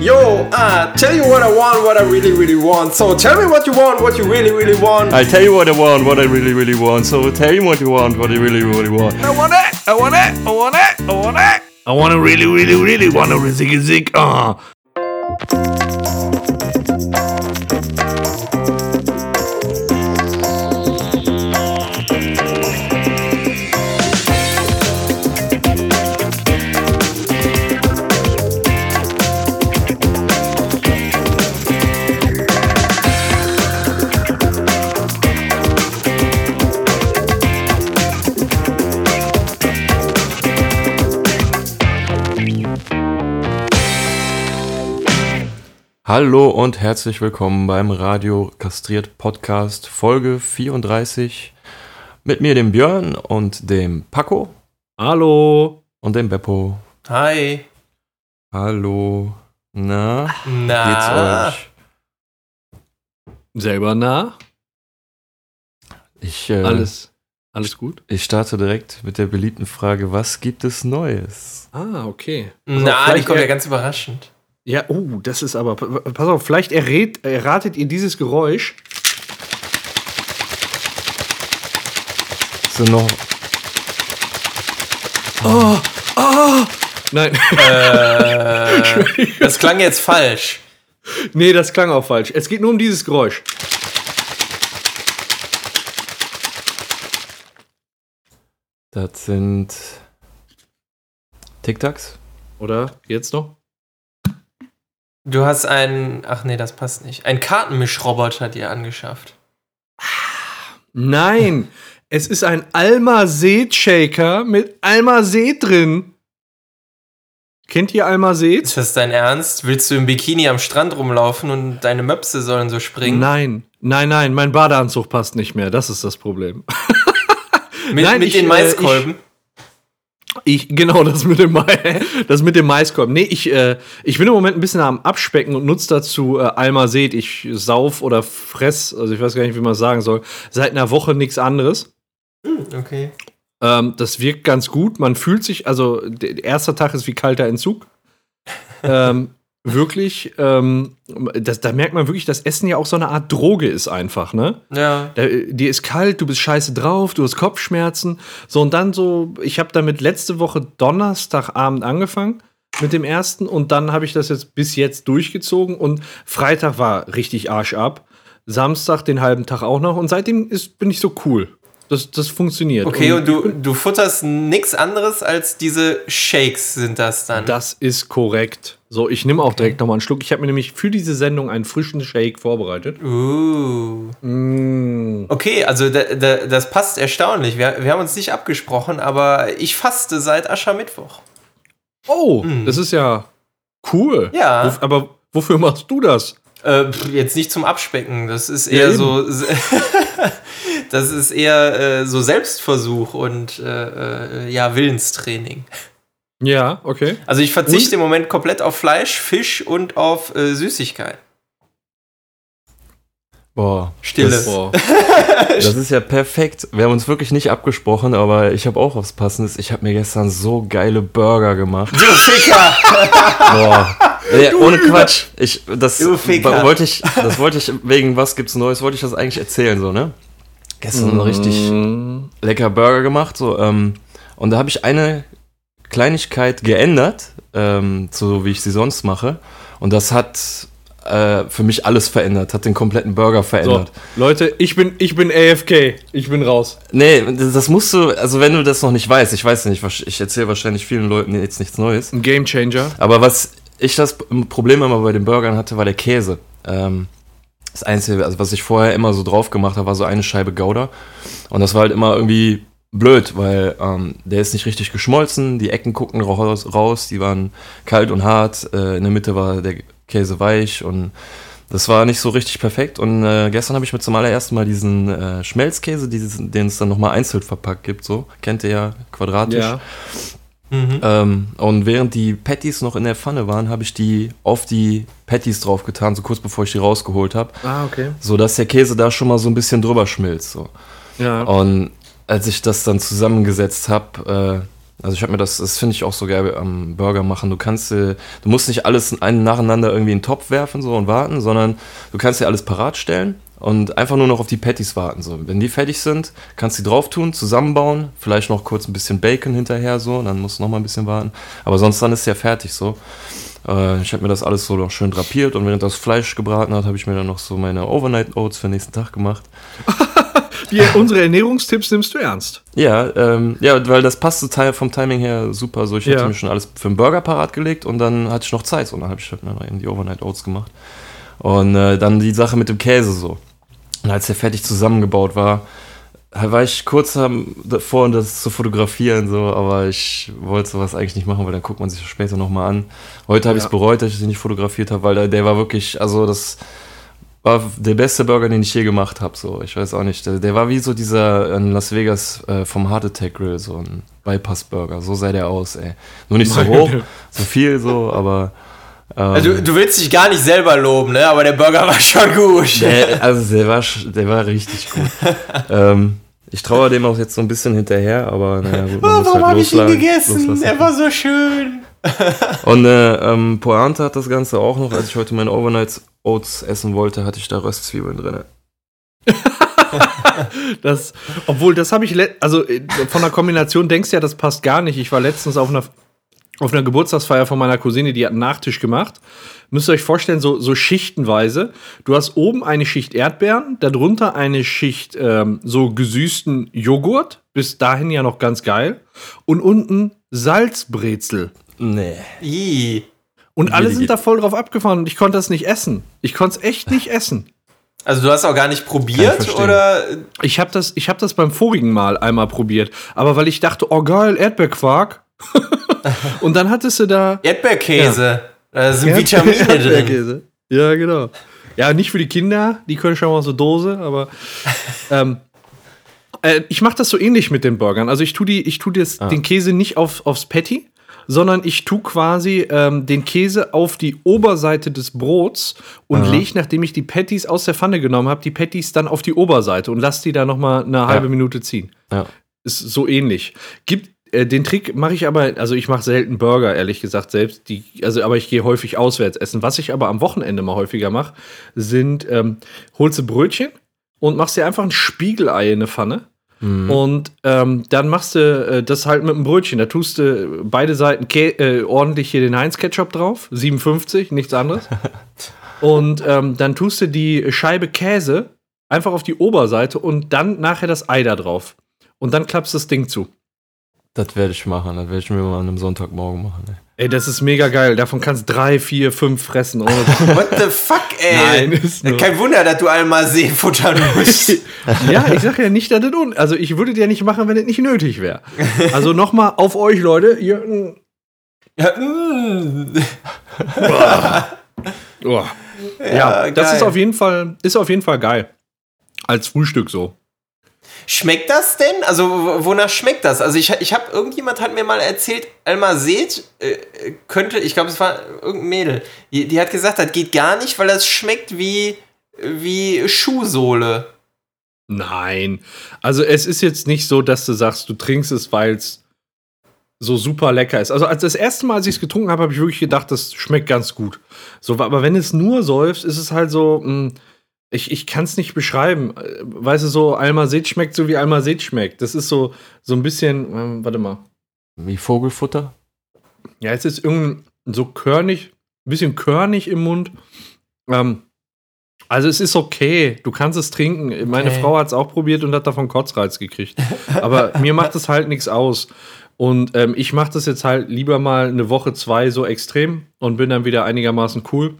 Yo, ah, tell you what I want, what I really, really want. So tell me what you want, what you really, really want. I'll tell you what I want, what I really, really want. So tell me what you want, what you really, really want. I want it. I want it. I want it. I want it. I want to really, really, really want to zig zig. Uh. Hallo und herzlich willkommen beim Radio Kastriert Podcast Folge 34 mit mir, dem Björn und dem Paco Hallo. und dem Beppo. Hi. Hallo. Na, Na. geht's euch? Selber nah. Ich, äh, Alles. Alles gut? ich starte direkt mit der beliebten Frage, was gibt es Neues? Ah, okay. Na, Also die vielleicht kommt ja ganz überraschend. Ja, oh, das ist aber. Pass auf, vielleicht errät, erratet ihr dieses Geräusch. Sind noch, Oh, oh. Nein, Äh, das klang jetzt falsch. nee, das klang auch falsch. Es geht nur um dieses Geräusch. das sind Tic-Tacs? Oder? Jetzt noch? Du hast einen, ach nee, das passt nicht. Ein Kartenmischroboter dir angeschafft. Nein, es ist ein Alma-Seed-Shaker mit Alma-Seed drin. Kennt ihr Alma-Seed? Ist das dein Ernst? Willst du im Bikini am Strand rumlaufen und deine Möpse sollen so springen? Nein, nein, nein, mein Badeanzug passt nicht mehr. Das ist das Problem. mit nein, mit ich, den äh, Maiskolben? Ich, genau, das mit dem, Mais, das mit dem Maiskorb. Nee, ich, äh, ich bin im Moment ein bisschen am Abspecken und nutze dazu äh, Alma Seed. Ich sauf oder fress, also ich weiß gar nicht, wie man es sagen soll, seit einer Woche nichts anderes. Okay. Ähm, das wirkt ganz gut. Man fühlt sich, also der erste Tag ist wie kalter Entzug. ähm, wirklich, ähm, das, da merkt man wirklich, dass Essen ja auch so eine Art Droge ist einfach, ne? Ja. Da, dir ist kalt, du bist scheiße drauf, du hast Kopfschmerzen. So, und dann so, ich habe damit letzte Woche Donnerstagabend angefangen mit dem ersten und dann habe ich das jetzt bis jetzt durchgezogen und Freitag war richtig Arsch ab. Samstag den halben Tag auch noch und seitdem ist, bin ich so cool. Das, das funktioniert. Okay, und du, du futterst nichts anderes als diese Shakes sind das dann. Das ist korrekt. So, ich nehme auch direkt nochmal einen Schluck. Ich habe mir nämlich für diese Sendung einen frischen Shake vorbereitet. Uh. Mm. Okay, also da, da, das passt erstaunlich. Wir, wir haben uns nicht abgesprochen, aber ich faste seit Aschermittwoch. Oh, das ist ja cool. Ja. Aber wofür machst du das? Äh, jetzt nicht zum Abspecken. Das ist Ja, eher eben. so. das ist eher äh, so Selbstversuch und äh, äh, ja, Willenstraining. Ja, okay. Also ich verzichte Und? im Moment komplett auf Fleisch, Fisch und auf äh, Süßigkeit. Boah. Stille. Das, Boah. das ist ja perfekt. Wir haben uns wirklich nicht abgesprochen, aber ich habe auch was Passendes. Ich habe mir gestern so geile Burger gemacht. Du Ficker! Boah. Ja, ohne Quatsch. Ich, das Du Ficker. wollte ich, das wollte ich wegen was gibt's Neues, wollte ich das eigentlich erzählen, so, ne? Gestern richtig Mm. lecker Burger gemacht, so, ähm, und da habe ich eine Kleinigkeit geändert, ähm, so wie ich sie sonst mache. Und das hat äh, für mich alles verändert, hat den kompletten Burger So, verändert. Leute, ich bin, ich bin AFK. Ich bin raus. Nee, das musst du, also wenn du das noch nicht weißt, ich weiß nicht, ich erzähle wahrscheinlich vielen Leuten jetzt nichts Neues. Ein Gamechanger. Aber was ich das Problem immer bei den Burgern hatte, war der Käse. Ähm, das Einzige, also was ich vorher immer so drauf gemacht habe, war so eine Scheibe Gouda. Und das war halt immer irgendwie blöd, weil ähm, der ist nicht richtig geschmolzen, die Ecken gucken raus, raus die waren kalt und hart, äh, in der Mitte war der Käse weich und das war nicht so richtig perfekt. Und äh, gestern habe ich mir zum allerersten Mal diesen äh, Schmelzkäse, diesen, den es dann nochmal einzeln verpackt gibt, so, kennt ihr ja, quadratisch. Ja. Mhm. Ähm, und während die Patties noch in der Pfanne waren, habe ich die auf die Patties draufgetan, so kurz bevor ich die rausgeholt habe, Ah, okay. so dass der Käse da schon mal so ein bisschen drüber schmilzt. So. Ja. Und als ich das dann zusammengesetzt habe, Also ich habe mir das, das finde ich auch so geil am Burger machen. Du kannst, äh, du musst nicht alles nacheinander irgendwie in den Topf werfen so und warten, sondern du kannst dir alles parat stellen und einfach nur noch auf die Patties warten. So. Wenn die fertig sind, kannst du die drauf tun, zusammenbauen, vielleicht noch kurz ein bisschen Bacon hinterher so, dann musst du noch mal ein bisschen warten. Aber sonst dann ist ja fertig so. Äh, ich habe mir das alles so noch schön drapiert und während das Fleisch gebraten hat, habe ich mir dann noch so meine Overnight Oats für den nächsten Tag gemacht. Die, unsere Ernährungstipps nimmst du ernst. Ja, ähm, ja, weil das passte vom Timing her super. So, ich Ja. hatte mir schon alles für einen Burger parat gelegt und dann hatte ich noch Zeit. So, und dann habe ich halt noch eben die Overnight Oats gemacht. Und äh, dann die Sache mit dem Käse so. Und als der fertig zusammengebaut war, war ich kurz davor, das zu fotografieren, so, aber ich wollte sowas eigentlich nicht machen, weil dann guckt man sich das später nochmal an. Heute habe ich Ja. es bereut, dass ich den nicht fotografiert habe, weil der, der war wirklich, also das war der beste Burger, den ich je gemacht habe. So, ich weiß auch nicht. Der, der war wie so dieser in Las Vegas äh, vom Heart Attack Grill, so ein Bypass Burger. So sah der aus, ey. Nur nicht so hoch, so viel so, aber. Ähm, Also, du willst dich gar nicht selber loben, ne? Aber der Burger war schon gut. der, also der war, der war richtig gut. ähm, ich traue dem auch jetzt so ein bisschen hinterher, aber naja, gut, man Oh, warum halt habe ich ihn gegessen? loslassen. Er war so schön. Und äh, ähm, Pointe hat das Ganze auch noch. Als ich heute meine Overnight Oats essen wollte, hatte ich da Röstzwiebeln drin. Das, obwohl, das habe ich, also äh, von der Kombination denkst du ja, das passt gar nicht. Ich war letztens auf einer, auf einer Geburtstagsfeier von meiner Cousine, die hat einen Nachtisch gemacht. Müsst ihr euch vorstellen, so, so schichtenweise. Du hast oben eine Schicht Erdbeeren, darunter eine Schicht ähm, so gesüßten Joghurt, bis dahin ja noch ganz geil. Und unten Salzbrezel. Nee. Ih. Und alle sind da voll drauf abgefahren und ich konnte das nicht essen. Ich konnte es echt nicht essen. Also du hast auch gar nicht probiert, ich oder? Ich habe das, ich hab das beim vorigen Mal einmal probiert, aber weil ich dachte, oh geil, Erdbeerquark. und dann hattest du da Erdbeerkäse. Da sind Erdbeer- Vitamine drin. Erdbeerkäse. Ja, genau. Ja, nicht für die Kinder, die können schon mal der Dose, aber ähm, äh, ich mache das so ähnlich mit den Burgern. Also ich tue die, ich tue das, den Käse nicht auf, aufs Patty, sondern ich tue quasi ähm, den Käse auf die Oberseite des Brots und lege, nachdem ich die Patties aus der Pfanne genommen habe, die Patties dann auf die Oberseite und lasse die da noch mal eine halbe Minute ziehen. Ja. Ist so ähnlich. Gibt äh, den Trick mache ich aber, also ich mache selten Burger, ehrlich gesagt, selbst. Die, also, aber ich gehe häufig auswärts essen. Was ich aber am Wochenende mal häufiger mache, sind, ähm, holst du Brötchen und machst dir einfach ein Spiegelei in eine Pfanne. Und ähm, dann machst du äh, das halt mit einem Brötchen. Da tust du beide Seiten äh, ordentlich hier den Heinz-Ketchup drauf. 57, nichts anderes. und ähm, dann tust du die Scheibe Käse einfach auf die Oberseite und dann nachher das Ei da drauf. Und dann klappst du das Ding zu. Das werde ich machen. Das werde ich mir mal an einem Sonntagmorgen machen. Ey. Ey, das ist mega geil. Davon kannst drei, vier, fünf fressen. Ohne What the fuck, ey? Nein, ist nur- Kein Wunder, dass du einmal See futtern musst. ja, ich sag ja nicht, dass das un Also ich würde dir nicht machen, wenn es nicht nötig wäre. Also nochmal auf euch, Leute. Ihr, mm, ja, mm. oh. ja, das ist auf jeden Fall, ist auf jeden Fall geil. Als Frühstück so. Schmeckt das denn? Also, wonach schmeckt das? Also, ich, ich habe, irgendjemand hat mir mal erzählt, Alma Seet äh, könnte, ich glaube, es war irgendein Mädel, die, die hat gesagt, das geht gar nicht, weil das schmeckt wie, wie Schuhsohle. Nein. Also es ist jetzt nicht so, dass du sagst, du trinkst es, weil es so super lecker ist. Also als das erste Mal, als ich es getrunken habe, habe ich wirklich gedacht, das schmeckt ganz gut. So, aber wenn es nur säufst, ist es halt so, mh, ich, ich kann es nicht beschreiben. Äh, Weißt du, so Almazet schmeckt so, wie Almazet schmeckt. Das ist so, so ein bisschen, ähm, warte mal. Wie Vogelfutter? Ja, es ist irgendwie so körnig, ein bisschen körnig im Mund. Ähm, also es ist okay, du kannst es trinken. Meine Okay. Frau hat es auch probiert und hat davon Kotzreiz gekriegt. Aber mir macht es halt nichts aus. Und ähm, ich mache das jetzt halt lieber mal eine Woche, zwei so extrem und bin dann wieder einigermaßen cool.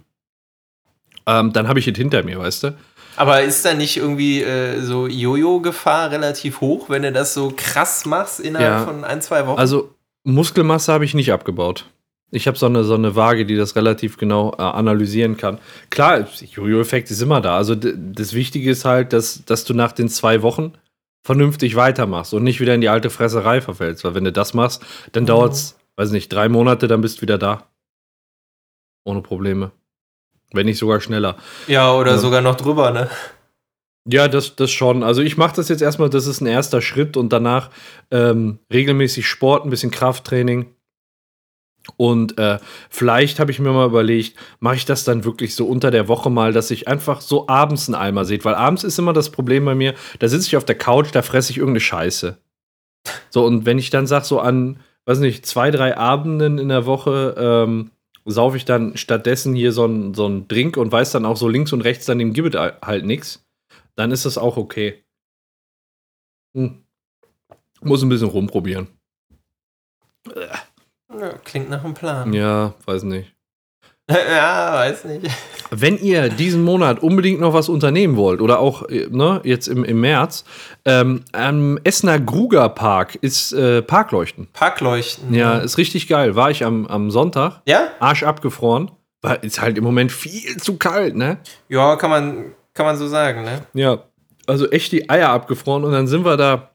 Ähm, dann habe ich es hinter mir, weißt du? Aber ist da nicht irgendwie äh, so Jojo-Gefahr relativ hoch, wenn du das so krass machst innerhalb Ja. von ein, zwei Wochen? Also Muskelmasse habe ich nicht abgebaut. Ich habe so eine, so eine Waage, die das relativ genau äh, analysieren kann. Klar, Jojo-Effekt ist immer da. Also das Wichtige ist halt, dass, dass du nach den zwei Wochen vernünftig weitermachst und nicht wieder in die alte Fresserei verfällst. Weil wenn du das machst, dann dauert es, weiß nicht, drei Monate, dann bist du wieder da. Ohne Probleme. Wenn nicht sogar schneller. ja, oder ja. sogar noch drüber, ne? Ja, das, das schon. Also ich mache das jetzt erstmal, das ist ein erster Schritt und danach ähm, regelmäßig Sport, ein bisschen Krafttraining. Und äh, vielleicht habe ich mir mal überlegt, mache ich das dann wirklich so unter der Woche mal, dass ich einfach so abends einen Eimer sehe. Weil abends ist immer das Problem bei mir, da sitze ich auf der Couch, da fresse ich irgendeine Scheiße. So, und wenn ich dann sage, so an, weiß nicht, zwei, drei Abenden in der Woche, ähm, saufe ich dann stattdessen hier so einen so Drink und weiß dann auch so links und rechts, dann dem Gibbet halt nichts, dann ist das auch okay. Hm. Muss ein bisschen rumprobieren. Ja, klingt nach einem Plan. Ja, weiß nicht. ja, weiß nicht. Wenn ihr diesen Monat unbedingt noch was unternehmen wollt oder auch äh, ne, jetzt im, im März, ähm, am Essener Gruger Park ist äh, Parkleuchten. Parkleuchten. Ja, ist richtig geil. War ich am, am Sonntag. Ja? Arsch abgefroren. Weil ist halt im Moment viel zu kalt, ne? Ja, kann man, kann man so sagen, ne? Ja, also echt die Eier abgefroren und dann sind wir da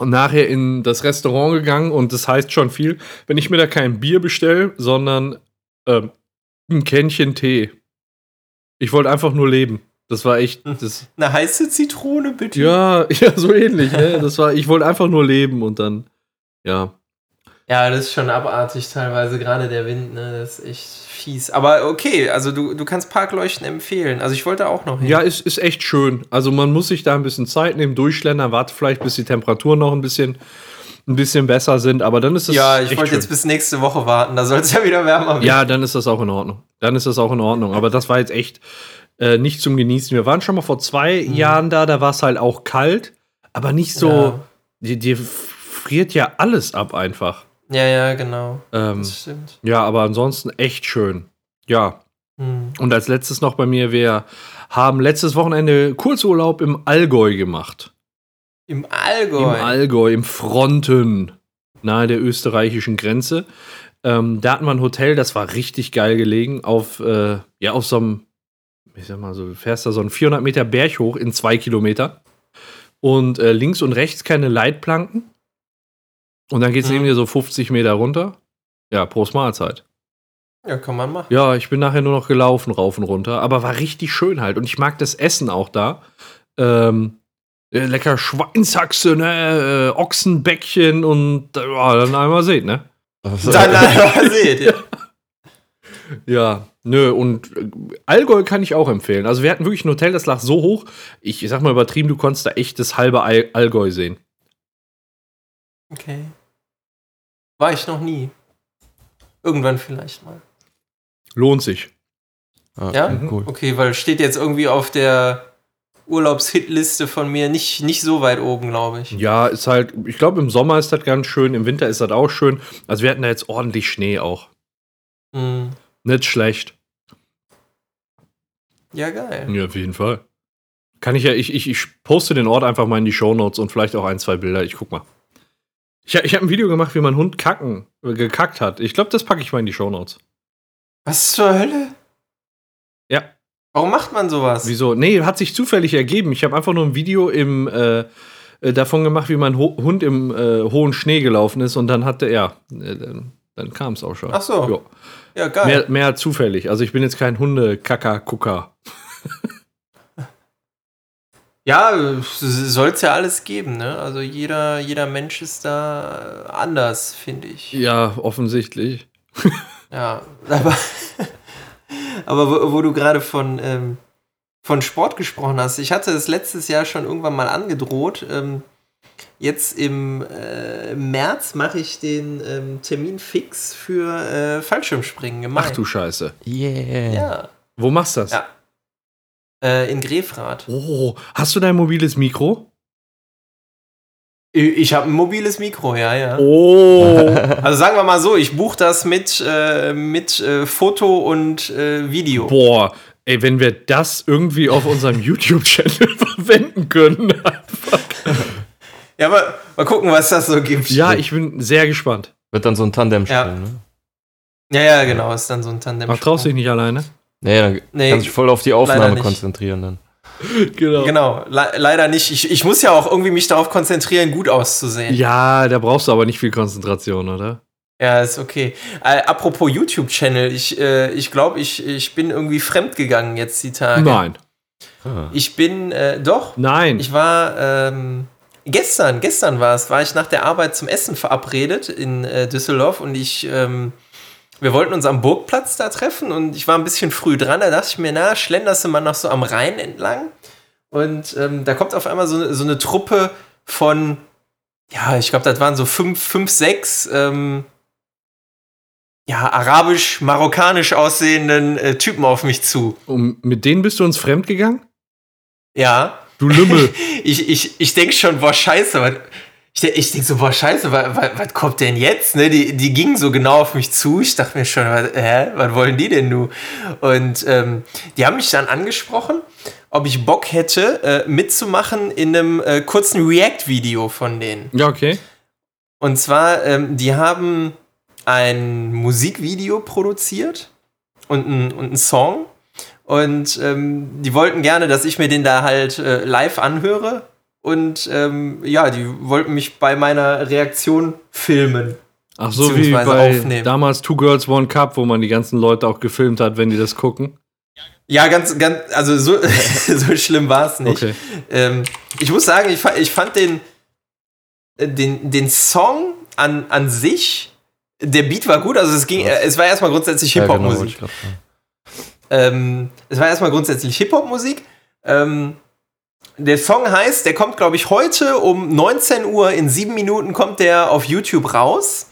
nachher in das Restaurant gegangen und das heißt schon viel, wenn ich mir da kein Bier bestelle, sondern ähm, ein Kännchen Tee. Ich wollte einfach nur leben. Das war echt. Das, Eine heiße Zitrone, bitte. ja, ja, so ähnlich. Ne? Das war, ich wollte einfach nur leben und dann, ja. Ja, das ist schon abartig teilweise, gerade der Wind, ne? Das ist echt fies. Aber okay, also du, du kannst Parkleuchten empfehlen. Also ich wollte auch noch hin. Ja, ist, ist echt schön. Also man muss sich da ein bisschen Zeit nehmen, durchschlendern, warte vielleicht, bis die Temperaturen noch ein bisschen, ein bisschen besser sind, aber dann ist es. ja, ich wollte jetzt bis nächste Woche warten. Da soll es ja wieder wärmer werden. Ja, dann ist das auch in Ordnung. Dann ist das auch in Ordnung. Aber das war jetzt echt äh, nicht zum Genießen. Wir waren schon mal vor zwei Jahren da, da war es halt auch kalt, aber nicht so. Ja. Dir, dir friert ja alles ab einfach. Ja, ja, genau. Ähm, Das stimmt. ja, aber ansonsten echt schön. Ja. Hm. Und als letztes noch bei mir, wir haben letztes Wochenende Kurzurlaub im Allgäu gemacht. Im Allgäu. Im Allgäu, im Fronten, nahe der österreichischen Grenze. Ähm, da hatten wir ein Hotel, das war richtig geil gelegen, auf, äh, ja, auf so einem, ich sag mal so, du fährst da so einen 400 Meter Berg hoch in zwei Kilometer. Und äh, links und rechts keine Leitplanken. Und dann geht es Mhm. neben dir so 50 Meter runter. Ja, Prost Mahlzeit. ja, kann man machen. Ja, ich bin nachher nur noch gelaufen, rauf und runter, aber war richtig schön halt. Und ich mag das Essen auch da. Ähm, äh, lecker Schweinshaxe, ne? Äh, Ochsenbäckchen und äh, ja, dann einmal sehen, ne? Also, Dann einmal seht ihr. Ja, nö, und äh, Allgäu kann ich auch empfehlen. Also wir hatten wirklich ein Hotel, das lag so hoch, ich sag mal übertrieben, du konntest da echt das halbe All Allgäu sehen. Okay. War ich noch nie. Irgendwann vielleicht mal. Lohnt sich. Ja? Mhm. Cool. Okay, weil steht jetzt irgendwie auf der Urlaubshitliste von mir nicht, nicht so weit oben, glaube ich. Ja, ist halt, ich glaube, im Sommer ist das ganz schön, im Winter ist das auch schön. Also wir hatten da jetzt ordentlich Schnee auch. Hm. Nicht schlecht. Ja, geil. Ja, auf jeden Fall. Kann ich ja, ich, ich, ich poste den Ort einfach mal in die Shownotes und vielleicht auch ein, zwei Bilder. Ich guck mal. Ich, ich habe ein Video gemacht, wie mein Hund kacken, äh, gekackt hat. Ich glaube, das packe ich mal in die Shownotes. Was zur Hölle? Ja. Warum macht man sowas? Wieso? Nee, hat sich zufällig ergeben. Ich habe einfach nur ein Video im, äh, äh, davon gemacht, wie mein Ho Hund im äh, hohen Schnee gelaufen ist und dann hatte er. Äh, dann kam es auch schon. Ach so. Ja. Ja, geil. Mehr, mehr zufällig. Also ich bin jetzt kein Hunde-Kacker-Gucker. Ja, soll es ja alles geben, ne? Also jeder, jeder Mensch ist da äh, anders, finde ich. Ja, offensichtlich. Ja, aber, aber wo, wo du gerade von, ähm, von Sport gesprochen hast, ich hatte es letztes Jahr schon irgendwann mal angedroht. Ähm, jetzt im äh, März mache ich den ähm, Termin fix für äh, Fallschirmspringen im Mai. Ach du Scheiße. Yeah. Ja, Wo machst du das? Ja. äh, in Grefrath. Oh, hast du dein mobiles Mikro? Ich habe ein mobiles Mikro, ja, ja. Oh. Also sagen wir mal so, ich buche das mit, äh, mit äh, Foto und äh, Video. Boah, ey, wenn wir das irgendwie auf unserem YouTube-Channel verwenden können. Ja, aber mal gucken, was das so gibt. ja, ich bin sehr gespannt. Wird dann so ein Tandem Ja. spielen, ne? Ja, ja, genau, ist dann so ein Tandem. Ach, traust dich nicht alleine? Nee, dann Nee, kannst du dich voll auf die Aufnahme konzentrieren dann. Genau. Genau, le leider nicht. Ich, ich muss ja auch irgendwie mich darauf konzentrieren, gut auszusehen. Ja, da brauchst du aber nicht viel Konzentration, oder? Ja, ist okay. Äh, apropos YouTube-Channel, ich, äh, ich glaube, ich, ich bin irgendwie fremdgegangen jetzt die Tage. Nein. Ah. Ich bin, äh, doch. Nein. Ich war, ähm, gestern, gestern war es, war ich nach der Arbeit zum Essen verabredet in äh, Düsseldorf und ich, ähm, wir wollten uns am Burgplatz da treffen und ich war ein bisschen früh dran. Da dachte ich mir, na, schlenderst du mal noch so am Rhein entlang. Und ähm, da kommt auf einmal so, so eine Truppe von, ja, ich glaube, das waren so fünf, fünf sechs, ähm, ja, arabisch-marokkanisch aussehenden äh, Typen auf mich zu. Und mit denen bist du uns fremd gegangen? Ja. Du Lümmel. ich ich, ich denke schon, boah, scheiße, was, ich, ich denke so, boah, scheiße, was, was, was kommt denn jetzt? Ne? Die, die gingen so genau auf mich zu. Ich dachte mir schon, was, hä, was wollen die denn nun? Und ähm, die haben mich dann angesprochen, ob ich Bock hätte, äh, mitzumachen in einem äh, kurzen React-Video von denen. Ja, okay. Und zwar, ähm, die haben ein Musikvideo produziert und ein, und ein Song. Und ähm, die wollten gerne, dass ich mir den da halt äh, live anhöre. Und ähm, ja, die wollten mich bei meiner Reaktion filmen. Ach so, wie bei aufnehmen. damals Two Girls One Cup, wo man die ganzen Leute auch gefilmt hat, wenn die das gucken. Ja, ganz, ganz, also so, so schlimm war es nicht. Okay. Ähm, ich muss sagen, ich, ich fand den, äh, den, den Song an, an sich der Beat war gut, also es ging, ja. es war erstmal grundsätzlich Hip-Hop-Musik. Ja, genau, ähm, es war erstmal grundsätzlich Hip-Hop-Musik. Ähm, der Song heißt, der kommt, glaube ich, heute um 19 Uhr in sieben Minuten kommt der auf YouTube raus.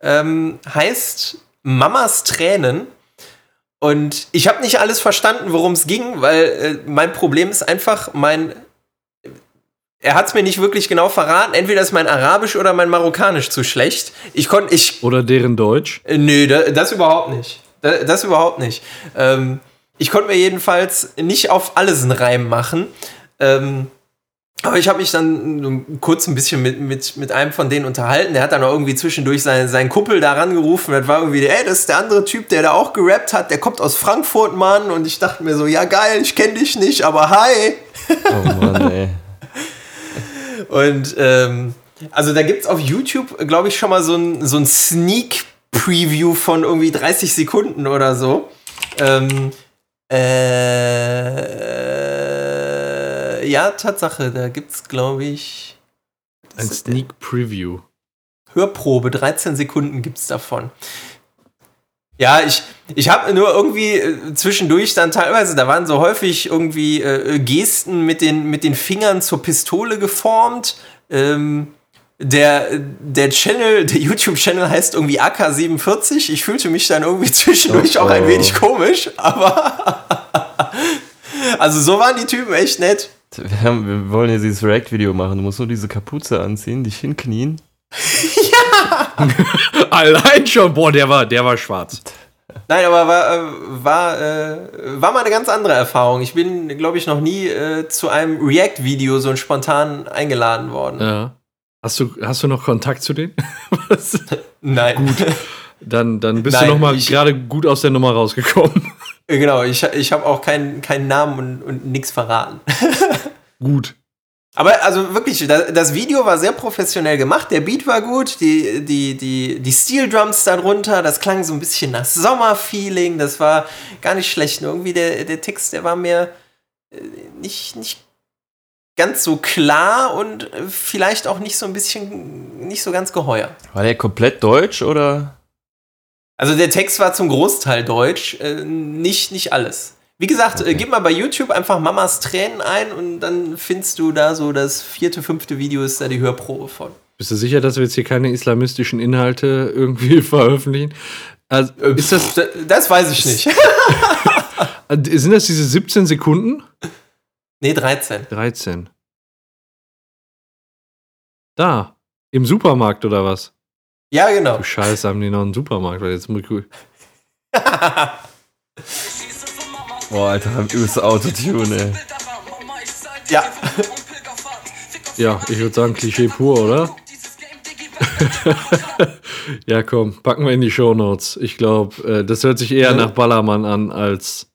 Ähm, heißt Mamas Tränen. Und ich habe nicht alles verstanden, worum es ging, weil äh, mein Problem ist einfach, mein er hat es mir nicht wirklich genau verraten. Entweder ist mein Arabisch oder mein Marokkanisch zu schlecht. Ich konnte ich oder deren Deutsch? Äh, nö, da, das überhaupt nicht. Da, das überhaupt nicht. Ähm, ich konnte mir jedenfalls nicht auf alles einen Reim machen. Ähm, aber ich habe mich dann kurz ein bisschen mit, mit, mit einem von denen unterhalten. Der hat dann auch irgendwie zwischendurch seinen, seinen Kuppel da rangerufen. Das war irgendwie, ey, das ist der andere Typ, der da auch gerappt hat. Der kommt aus Frankfurt, Mann. Und ich dachte mir so, ja geil, ich kenne dich nicht, aber hi. Oh Mann, ey. Und ähm, also da gibt es auf YouTube, glaube ich, schon mal so ein, so ein Sneak-Preview von irgendwie 30 Sekunden oder so. Ähm, äh, ja, Tatsache, da gibt es, glaube ich. Ein Sneak Preview. Hörprobe, 13 Sekunden gibt es davon. Ja, ich, ich habe nur irgendwie äh, zwischendurch dann teilweise, da waren so häufig irgendwie äh, Gesten mit den, mit den Fingern zur Pistole geformt. Ähm, der, der Channel, der YouTube-Channel heißt irgendwie AK47. Ich fühlte mich dann irgendwie zwischendurch oh, auch ein wenig komisch, aber also so waren die Typen echt nett. Wir, haben, wir wollen ja dieses React-Video machen. Du musst nur diese Kapuze anziehen, dich hinknien Allein schon, boah, der war, der war schwarz. Nein, aber war, äh, war, äh, war mal eine ganz andere Erfahrung. Ich bin, glaube ich, noch nie äh, zu einem React-Video so spontan eingeladen worden. Ja. Hast du, hast du noch Kontakt zu denen? Nein. Gut. Dann, dann bist Nein, du noch mal gerade gut aus der Nummer rausgekommen. Genau, ich, ich habe auch keinen kein Namen und, und nichts verraten. gut. Aber also wirklich, das Video war sehr professionell gemacht, der Beat war gut, die, die, die, die Steel Drums darunter, das klang so ein bisschen nach Sommerfeeling, das war gar nicht schlecht. Nur irgendwie der, der Text, der war mir äh, nicht, nicht ganz so klar und vielleicht auch nicht so ein bisschen, nicht so ganz geheuer. War der komplett deutsch oder? Also der Text war zum Großteil deutsch, äh, nicht, nicht alles. Wie gesagt, äh, okay. gib mal bei YouTube einfach Mamas Tränen ein und dann findest du da so das vierte, fünfte Video ist da die Hörprobe von. Bist du sicher, dass wir jetzt hier keine islamistischen Inhalte irgendwie veröffentlichen? Also, äh, ist das, das weiß ich nicht. Sind das diese 17 Sekunden? Nee, 13. 13. Da, im Supermarkt oder was? Ja, genau. Du Scheiße, haben die noch einen Supermarkt, weil jetzt ich cool. Boah, Alter, übelst Autotune, ey. Ja. Ja, ich würde sagen Klischee pur, oder? ja, komm, packen wir in die Shownotes. Ich glaube, äh, das hört sich eher ja. nach Ballermann an als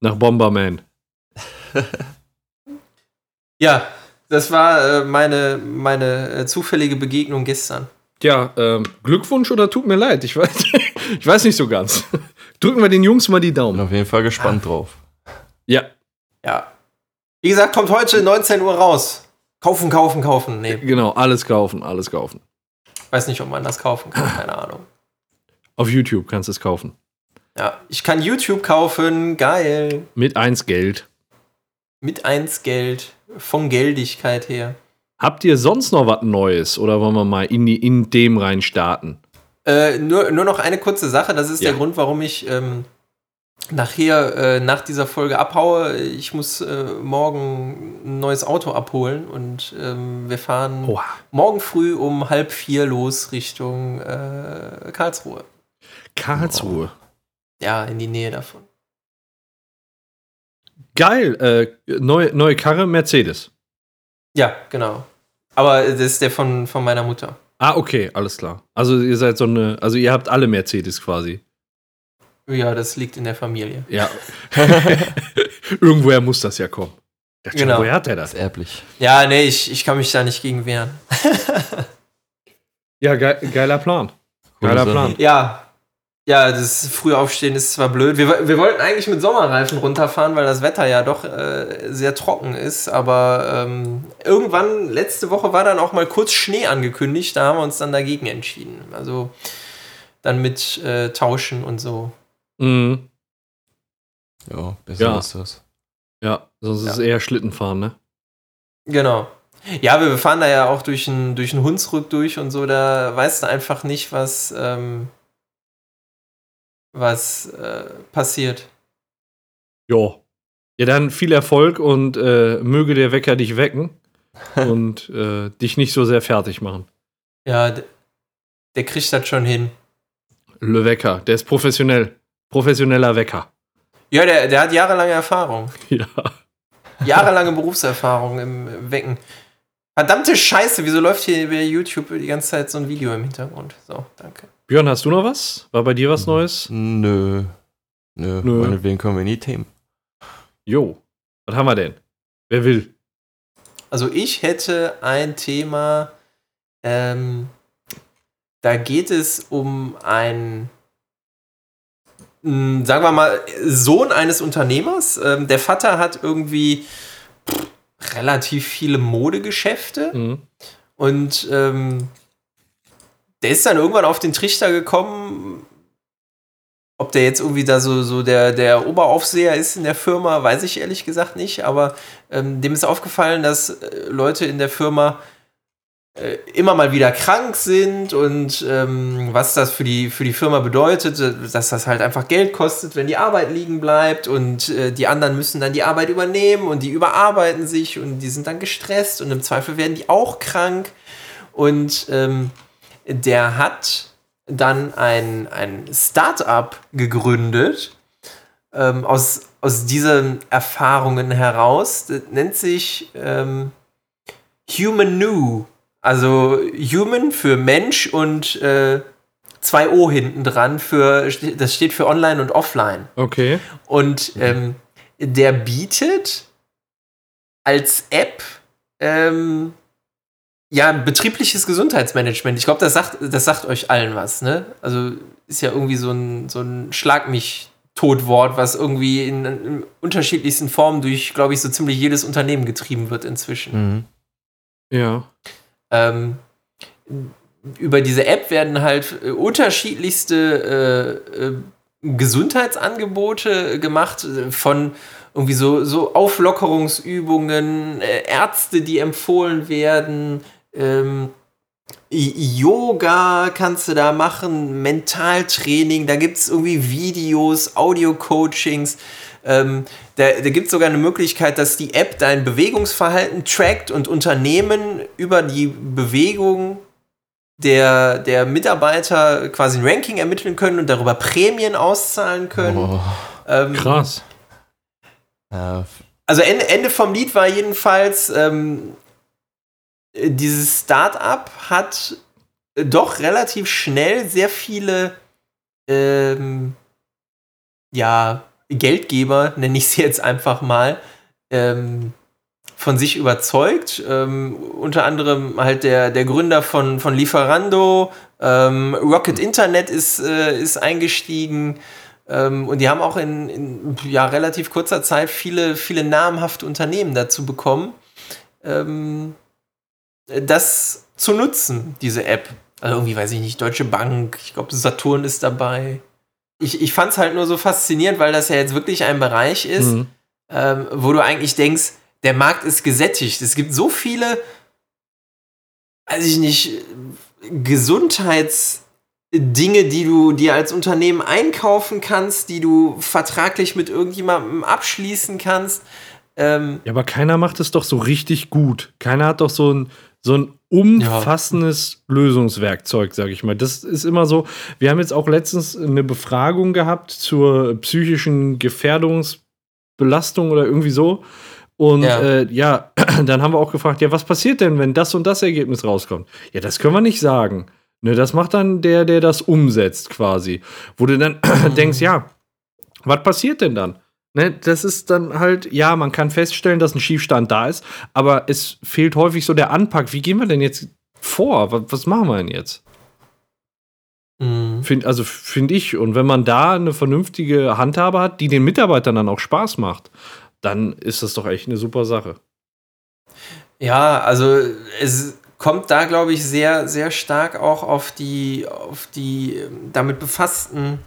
nach Bomberman. ja, das war äh, meine, meine äh, zufällige Begegnung gestern. Ja, ähm, Glückwunsch oder tut mir leid? Ich weiß, ich weiß nicht so ganz. Drücken wir den Jungs mal die Daumen. Bin auf jeden Fall gespannt ja. drauf. Ja. Ja. Wie gesagt, kommt heute 19 Uhr raus. Kaufen, kaufen, kaufen. Nee, Genau, alles kaufen, alles kaufen. weiß nicht, ob man das kaufen kann, keine Ahnung. Auf YouTube kannst du es kaufen. Ja, ich kann YouTube kaufen, geil. Mit 1 Geld. Mit 1 Geld, von Geldigkeit her. Habt ihr sonst noch was Neues oder wollen wir mal in, die, in dem rein starten? Äh, nur, nur noch eine kurze Sache, das ist Ja. der Grund, warum ich ähm, nachher, äh, nach dieser Folge abhaue. Ich muss äh, morgen ein neues Auto abholen und ähm, wir fahren Oha. morgen früh um halb vier los Richtung äh, Karlsruhe. Karlsruhe. Ja, in die Nähe davon. Geil. Äh, neue, neue Karre, Mercedes. Ja, genau. Aber das ist der von, von meiner Mutter. Ah, okay, alles klar. Also ihr seid so eine, also ihr habt alle Mercedes quasi. Ja, das liegt in der Familie. Ja. Irgendwoher muss das ja kommen. Dachte Genau. Woher hat er Das das? erblich. Ja, nee, ich, ich kann mich da nicht gegen wehren. Ja, ge geiler Plan. Geiler Plan. Ja. Ja, das frühe Aufstehen ist zwar blöd. Wir, wir wollten eigentlich mit Sommerreifen runterfahren, weil das Wetter ja doch äh, sehr trocken ist. Aber ähm, irgendwann, letzte Woche war dann auch mal kurz Schnee angekündigt. Da haben wir uns dann dagegen entschieden. Also dann mit äh, Tauschen und so. Mhm. Ja, besser Ja. ist das. Ja, sonst ist es Ja. eher Schlittenfahren, ne? Genau. Ja, wir fahren da ja auch durch einen durch einen Hunsrück durch und so. Da weißt du einfach nicht, was, ähm, was äh, passiert. Ja. Ja, dann viel Erfolg und äh, möge der Wecker dich wecken und äh, dich nicht so sehr fertig machen. Ja, der kriegt das schon hin. Le Wecker, der ist professionell. Professioneller Wecker. Ja, der, der hat jahrelange Erfahrung. Ja. Jahrelange Berufserfahrung im Wecken. Verdammte Scheiße, wieso läuft hier bei YouTube die ganze Zeit so ein Video im Hintergrund? So, danke. Björn, hast du noch was? War bei dir was Neues? Nö. Nö. Nö. Meinetwegen kommen wir in die Themen. Jo. Was haben wir denn? Wer will? Also ich hätte ein Thema, ähm, da geht es um einen, sagen wir mal, Sohn eines Unternehmers. Ähm, der Vater hat irgendwie pff, relativ viele Modegeschäfte. Mhm. Und ähm, der ist dann irgendwann auf den Trichter gekommen. Ob der jetzt irgendwie da so, so der, der Oberaufseher ist in der Firma, weiß ich ehrlich gesagt nicht. Aber ähm, dem ist aufgefallen, dass äh, Leute in der Firma äh, immer mal wieder krank sind und ähm, was das für die, für die Firma bedeutet, dass das halt einfach Geld kostet, wenn die Arbeit liegen bleibt und äh, die anderen müssen dann die Arbeit übernehmen und die überarbeiten sich und die sind dann gestresst und im Zweifel werden die auch krank. Und ähm, der hat dann ein, ein Start-up gegründet ähm, aus, aus diesen Erfahrungen heraus. Das nennt sich ähm, Human New. Also Human für Mensch und äh, zwei O hinten dran für, das steht für Online und Offline. Okay. Und ähm, der bietet als App ähm, ja betriebliches Gesundheitsmanagement. Ich glaube, das sagt, das sagt euch allen was, ne? Also ist ja irgendwie so ein, so ein Schlag mich Totwort, was irgendwie in, in unterschiedlichsten Formen durch, glaube ich, so ziemlich jedes Unternehmen getrieben wird inzwischen. Mhm. Ja. Ähm, über diese App werden halt äh, unterschiedlichste äh, äh, Gesundheitsangebote gemacht, äh, von irgendwie so, so Auflockerungsübungen, äh, Ärzte, die empfohlen werden, ähm, Yoga kannst du da machen, Mentaltraining, da gibt es irgendwie Videos, Audio-Coachings. Ähm, da da gibt es sogar eine Möglichkeit, dass die App dein Bewegungsverhalten trackt und Unternehmen über die Bewegung der, der Mitarbeiter quasi ein Ranking ermitteln können und darüber Prämien auszahlen können. Oh. Ähm, Krass. Also Ende, Ende vom Lied war jedenfalls, ähm, äh, dieses Start-up hat äh, doch relativ schnell sehr viele ähm, ja, Geldgeber, nenne ich sie jetzt einfach mal, ähm, von sich überzeugt. Ähm, unter anderem halt der, der Gründer von, von Lieferando, ähm, Rocket Internet ist, äh, ist eingestiegen. Ähm, und die haben auch in, in ja, relativ kurzer Zeit viele, viele namhafte Unternehmen dazu bekommen, ähm, das zu nutzen, diese App. Also irgendwie, weiß ich nicht, Deutsche Bank, ich glaube, Saturn ist dabei. Ich, ich fand es halt nur so faszinierend, weil das ja jetzt wirklich ein Bereich ist, mhm. ähm, wo du eigentlich denkst, der Markt ist gesättigt. Es gibt so viele, weiß ich nicht, Gesundheits- Dinge, die du dir als Unternehmen einkaufen kannst, die du vertraglich mit irgendjemandem abschließen kannst. Ähm ja, aber keiner macht es doch so richtig gut. Keiner hat doch so ein, so ein umfassendes ja. Lösungswerkzeug, sage ich mal. Das ist immer so. Wir haben jetzt auch letztens eine Befragung gehabt zur psychischen Gefährdungsbelastung oder irgendwie so. Und ja. Äh, ja, dann haben wir auch gefragt, ja, was passiert denn, wenn das und das Ergebnis rauskommt? Ja, das können wir nicht sagen. Ne, das macht dann der, der das umsetzt quasi. Wo du dann denkst, ja, was passiert denn dann? Ne, das ist dann halt, ja, man kann feststellen, dass ein Schiefstand da ist, aber es fehlt häufig so der Anpack. Wie gehen wir denn jetzt vor? Was, was machen wir denn jetzt? Mhm. Find, also finde ich, und wenn man da eine vernünftige Handhabe hat, die den Mitarbeitern dann auch Spaß macht, dann ist das doch echt eine super Sache. Ja, also es kommt da, glaube ich, sehr, sehr stark auch auf die, auf die ähm, damit befassten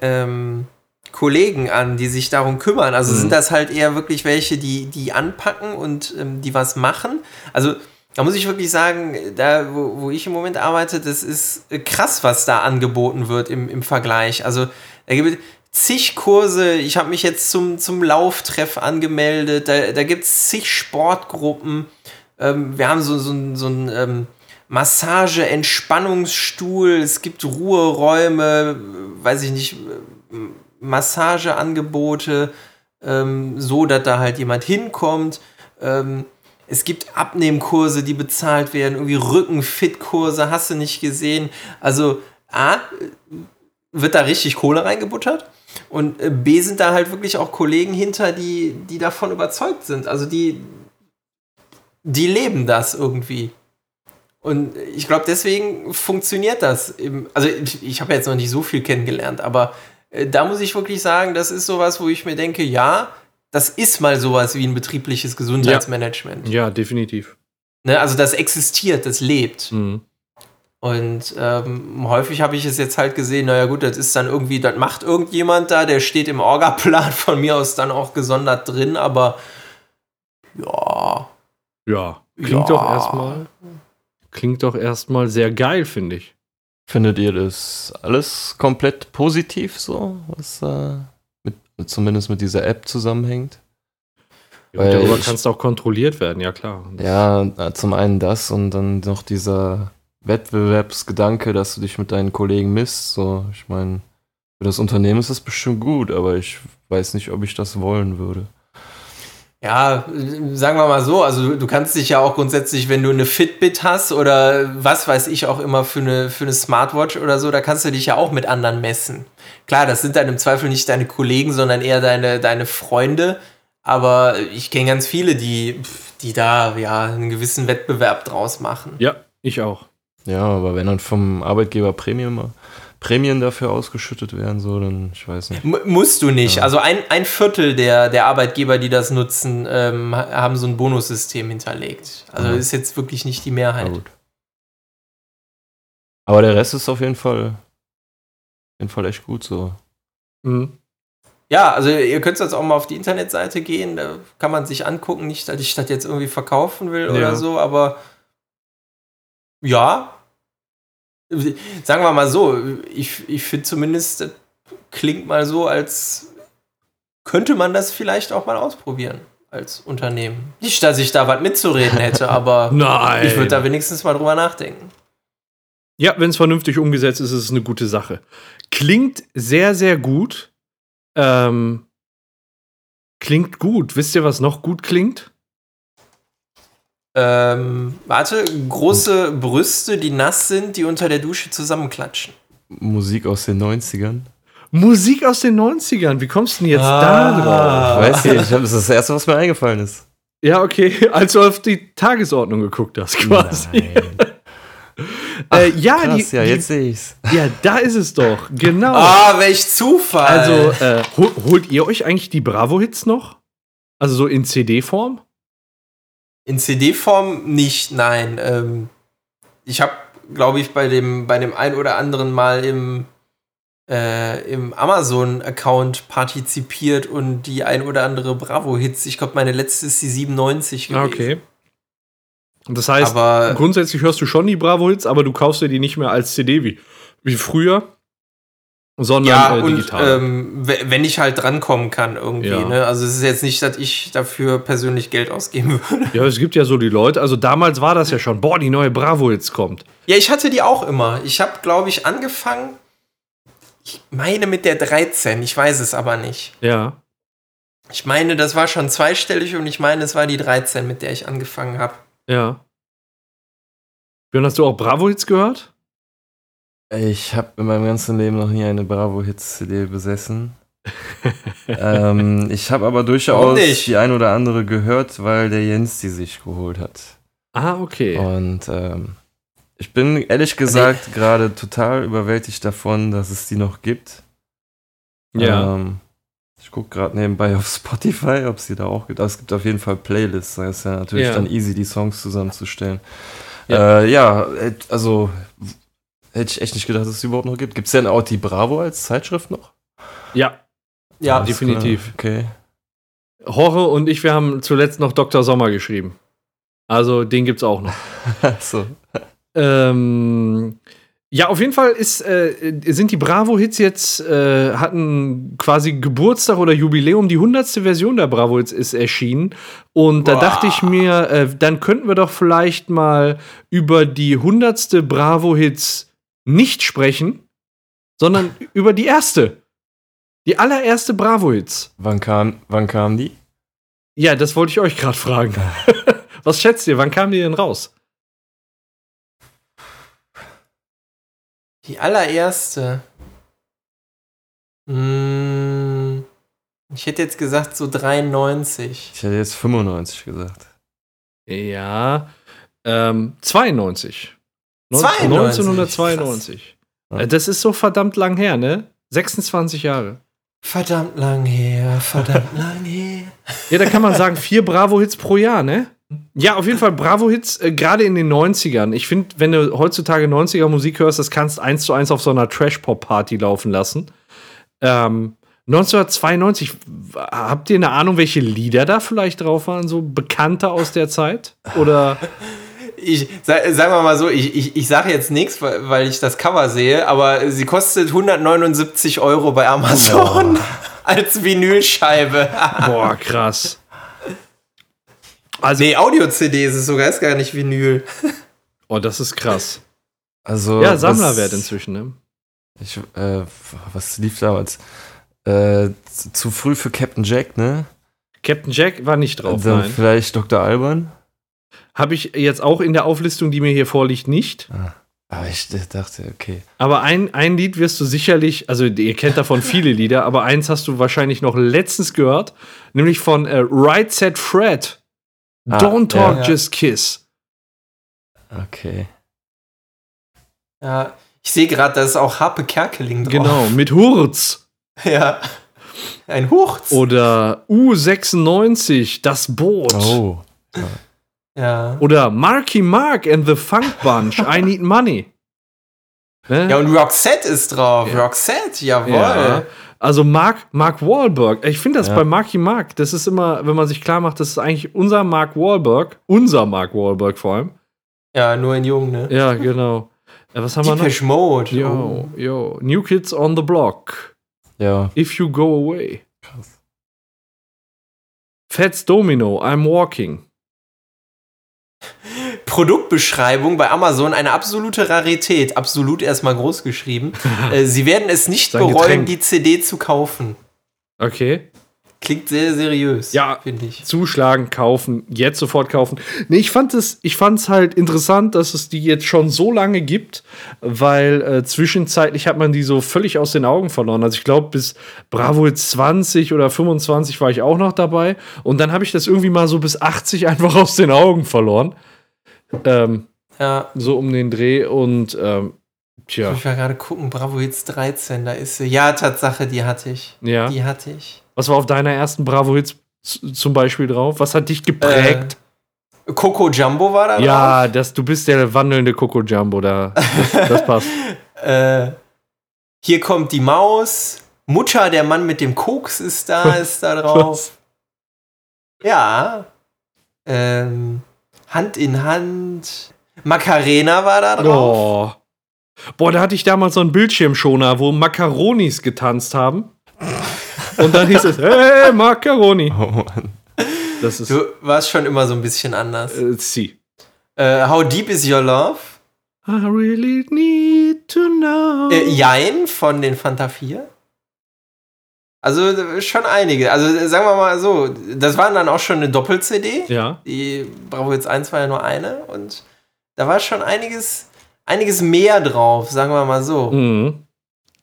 ähm, Kollegen an, die sich darum kümmern. Also mhm. sind das halt eher wirklich welche, die, die anpacken und ähm, die was machen. Also da muss ich wirklich sagen, da wo, wo ich im Moment arbeite, das ist krass, was da angeboten wird im, im Vergleich. Also da gibt es zig Kurse. Ich habe mich jetzt zum, zum Lauftreff angemeldet. Da, da gibt es zig Sportgruppen. Ähm, wir haben so, so, so ein ähm, Massage-Entspannungsstuhl, es gibt Ruheräume, weiß ich nicht, Massageangebote, ähm, so dass da halt jemand hinkommt. Ähm, es gibt Abnehmkurse, die bezahlt werden, irgendwie Rückenfit-Kurse, hast du nicht gesehen. Also A, wird da richtig Kohle reingebuttert. Und äh, B sind da halt wirklich auch Kollegen hinter, die, die davon überzeugt sind. Also die, die leben das irgendwie. Und ich glaube, deswegen funktioniert das. Im, also ich, ich habe jetzt noch nicht so viel kennengelernt, aber da muss ich wirklich sagen, das ist sowas, wo ich mir denke, ja, das ist mal sowas wie ein betriebliches Gesundheitsmanagement. Ja, ja definitiv. Ne, also das existiert, das lebt. Mhm. Und ähm, häufig habe ich es jetzt halt gesehen, naja gut, das ist dann irgendwie, das macht irgendjemand da, der steht im Orga-Plan von mir aus dann auch gesondert drin, aber ja, ja, klingt ja. doch erstmal. Klingt doch erstmal sehr geil, finde ich. Findet ihr das alles komplett positiv so, was äh, mit, zumindest mit dieser App zusammenhängt? Ja, Weil darüber kannst du auch kontrolliert werden, ja klar. Ja, zum einen das und dann noch dieser Wettbewerbsgedanke, dass du dich mit deinen Kollegen misst. So, ich meine, für das Unternehmen ist das bestimmt gut, aber ich weiß nicht, ob ich das wollen würde. Ja, sagen wir mal so, also du kannst dich ja auch grundsätzlich, wenn du eine Fitbit hast oder was weiß ich auch immer für eine, für eine Smartwatch oder so, da kannst du dich ja auch mit anderen messen. Klar, das sind dann im Zweifel nicht deine Kollegen, sondern eher deine, deine Freunde. Aber ich kenne ganz viele, die, die da ja einen gewissen Wettbewerb draus machen. Ja, ich auch. Ja, aber wenn dann vom Arbeitgeber Premium Prämien dafür ausgeschüttet werden, so, dann ich weiß nicht. M musst du nicht. Ja. Also ein, ein Viertel der, der Arbeitgeber, die das nutzen, ähm, haben so ein Bonussystem hinterlegt. Also mhm. ist jetzt wirklich nicht die Mehrheit. gut. Aber der Rest ist auf jeden Fall, auf jeden Fall echt gut so. Mhm. Ja, also ihr könnt jetzt auch mal auf die Internetseite gehen, da kann man sich angucken, nicht, dass ich das jetzt irgendwie verkaufen will ja. oder so, aber ja, sagen wir mal so, ich, ich finde zumindest, das klingt mal so, als könnte man das vielleicht auch mal ausprobieren als Unternehmen. Nicht, dass ich da was mitzureden hätte, aber Nein. ich würde da wenigstens mal drüber nachdenken. Ja, wenn es vernünftig umgesetzt ist, ist es eine gute Sache. Klingt sehr, sehr gut. Ähm, klingt gut. Wisst ihr, was noch gut klingt? Ähm, warte, große Brüste, die nass sind, die unter der Dusche zusammenklatschen. Musik aus den 90ern. Musik aus den 90ern, wie kommst du denn jetzt ah, da drauf? Weißt du, ich hab, das ist das erste, was mir eingefallen ist. Ja, okay, als du auf die Tagesordnung geguckt hast, quasi. äh, ja, Krass, die, ja, jetzt sehe ich's. ja, da ist es doch. Genau. Ah, welch Zufall. Also, äh, hol, holt ihr euch eigentlich die Bravo-Hits noch? Also so in CD-Form? In CD-Form nicht, nein. Ähm, ich habe, glaube ich, bei dem, bei dem ein oder anderen Mal im, äh, im Amazon-Account partizipiert und die ein oder andere Bravo-Hits. Ich glaube, meine letzte ist die 97 gewesen. Ah, Okay. Und das heißt, Aber grundsätzlich hörst du schon die Bravo-Hits, aber du kaufst dir die nicht mehr als CD wie, wie früher, sondern ja, äh, und digital. ähm, we- wenn ich halt drankommen kann irgendwie. Ja. Ne? Also es ist jetzt nicht, dass ich dafür persönlich Geld ausgeben würde. ja, es gibt ja so die Leute, also damals war das ja schon, boah, die neue Bravo-Hits kommt. Ja, ich hatte die auch immer. Ich habe, glaube ich, angefangen. Ich meine mit der 13, ich weiß es aber nicht. Ja. Ich meine, das war schon zweistellig und ich meine, es war die 13, mit der ich angefangen habe. Ja. Björn, hast du auch Bravo-Hits gehört? Ich habe in meinem ganzen Leben noch nie eine Bravo-Hits-CD besessen. ähm, ich habe aber durchaus die ein oder andere gehört, weil der Jens die sich geholt hat. Ah, okay. Und ähm, ich bin ehrlich gesagt gerade total überwältigt davon, dass es die noch gibt. ja. Ähm, ich gucke gerade nebenbei auf Spotify, ob es die da auch gibt. Es gibt auf jeden Fall Playlists. Da ist ja natürlich Ja. dann easy, die Songs zusammenzustellen. Ja. Äh, ja hätt- also hätte ich echt nicht gedacht, dass es die überhaupt noch gibt. Gibt es denn auch die Bravo als Zeitschrift noch? ja, Ja, Alles definitiv. Okay. Horre und ich, wir haben zuletzt noch Dr. Sommer geschrieben. Also, den gibt's auch noch. so. Ähm, ja, auf jeden Fall ist, äh, sind die Bravo-Hits jetzt, äh, hatten quasi Geburtstag oder Jubiläum. Die hundertste Version der Bravo-Hits ist erschienen. Und da Boah. dachte ich mir, äh, dann könnten wir doch vielleicht mal über die hundertste Bravo-Hits nicht sprechen, sondern über die erste. Die allererste Bravo-Hits. Wann kam, wann kamen die? Ja, das wollte ich euch gerade fragen. Was schätzt ihr? Wann kamen die denn raus? Die allererste. Hm, ich hätte jetzt gesagt so 93. Ich hätte jetzt 95 gesagt. Ja, ähm, 92. 92, 1992. krass. Äh, Das ist so verdammt lang her, ne? 26 Jahre. Verdammt lang her, verdammt lang her. Ja, da kann man sagen, vier Bravo-Hits pro Jahr, ne? Ja, auf jeden Fall Bravo-Hits, äh, gerade in den 90ern. Ich finde, wenn du heutzutage 90er Musik hörst, das kannst eins zu eins auf so einer Trash-Pop-Party laufen lassen. Ähm, 1992, w- habt ihr eine Ahnung, welche Lieder da vielleicht drauf waren, so bekannte aus der Zeit? Oder Ich, sa- sagen wir mal so, ich, ich, ich sage jetzt nichts, weil, weil ich das Cover sehe, aber sie kostet 179 Euro bei Amazon als Vinylscheibe. boah, krass. Also, nee, Audio-CD ist es sogar, ist gar nicht Vinyl. oh, das ist krass. Also, Ja, Sammlerwert was- inzwischen, ne? Ich, äh, was lief damals? Äh, zu, zu früh für Captain Jack, ne? Captain Jack war nicht drauf, Dann nein. vielleicht Dr. Alban. Habe ich jetzt auch in der Auflistung, die mir hier vorliegt, nicht. Aber ich dachte, okay. Aber ein, ein Lied wirst du sicherlich, also ihr kennt davon viele Lieder, aber eins hast du wahrscheinlich noch letztens gehört, nämlich von äh, Right Set Fred. Ah, Don't Talk, ja. Just Kiss. Okay. Ja, ich sehe gerade, da ist auch Harpe Kerkeling drauf. Genau, mit Hurz. Ja. Ein Hurz. Oder U96, das Boot. Oh. Ja. Oder Marky Mark and the Funk Bunch, I Need Money. Ne? Ja, und Roxette ist drauf. Ja. Roxette, jawohl. Ja. Also Mark, Mark Wahlberg. Ich finde das Ja. bei Marky Mark, das ist immer, wenn man sich klar macht, das ist eigentlich unser Mark Wahlberg, unser Mark Wahlberg vor allem. Ja, nur in Jung, ne? Ja, genau. Was haben wir noch? Mode. Yo, Oh. yo. New Kids on the Block. Ja. If you go away. Krass. Fats Domino, I'm walking. Produktbeschreibung bei Amazon eine absolute Rarität. Absolut erstmal groß geschrieben. äh, Sie werden es nicht Sein bereuen, Getränk. die CD zu kaufen. Okay. Klingt sehr seriös. Ja. finde ich. Zuschlagen, kaufen, jetzt sofort kaufen. Nee, ich fand es, ich fand es halt interessant, dass es die jetzt schon so lange gibt, weil äh, zwischenzeitlich hat man die so völlig aus den Augen verloren. Also ich glaube, bis Bravo jetzt 20 oder 25 war ich auch noch dabei. Und dann habe ich das irgendwie mal so bis 80 einfach aus den Augen verloren. Ähm, Ja. So um den Dreh und ähm, tja, Ich war gerade gucken, Bravo Hits 13, da ist sie. Ja, Tatsache, die hatte ich. ja. Die hatte ich. Was war auf deiner ersten Bravo-Hits zum Beispiel drauf? Was hat dich geprägt? Coco Jumbo war da ja, das, du bist der wandelnde Coco Jumbo, da, das, das passt. drauf. Äh, hier kommt die Maus. Mutter, der Mann mit dem Koks ist da, ist da drauf. Ja. Ähm, Hand in Hand. Macarena war da drauf. Oh. Boah, da hatte ich damals so einen Bildschirmschoner, wo Makaronis getanzt haben. Und dann hieß es, hey, Macaroni. Oh Mann. Das ist Du warst schon immer so ein bisschen anders. äh, sie. Äh, How Deep Is Your Love? I really need to know. Äh, Jein von den Fanta 4. Also äh, schon einige. Also äh, sagen wir mal so, das waren dann auch schon eine Doppel-CD. ja. Die Bravo jetzt 1 war ja nur eine. Und da war schon einiges, einiges mehr drauf, sagen wir mal so. Mhm.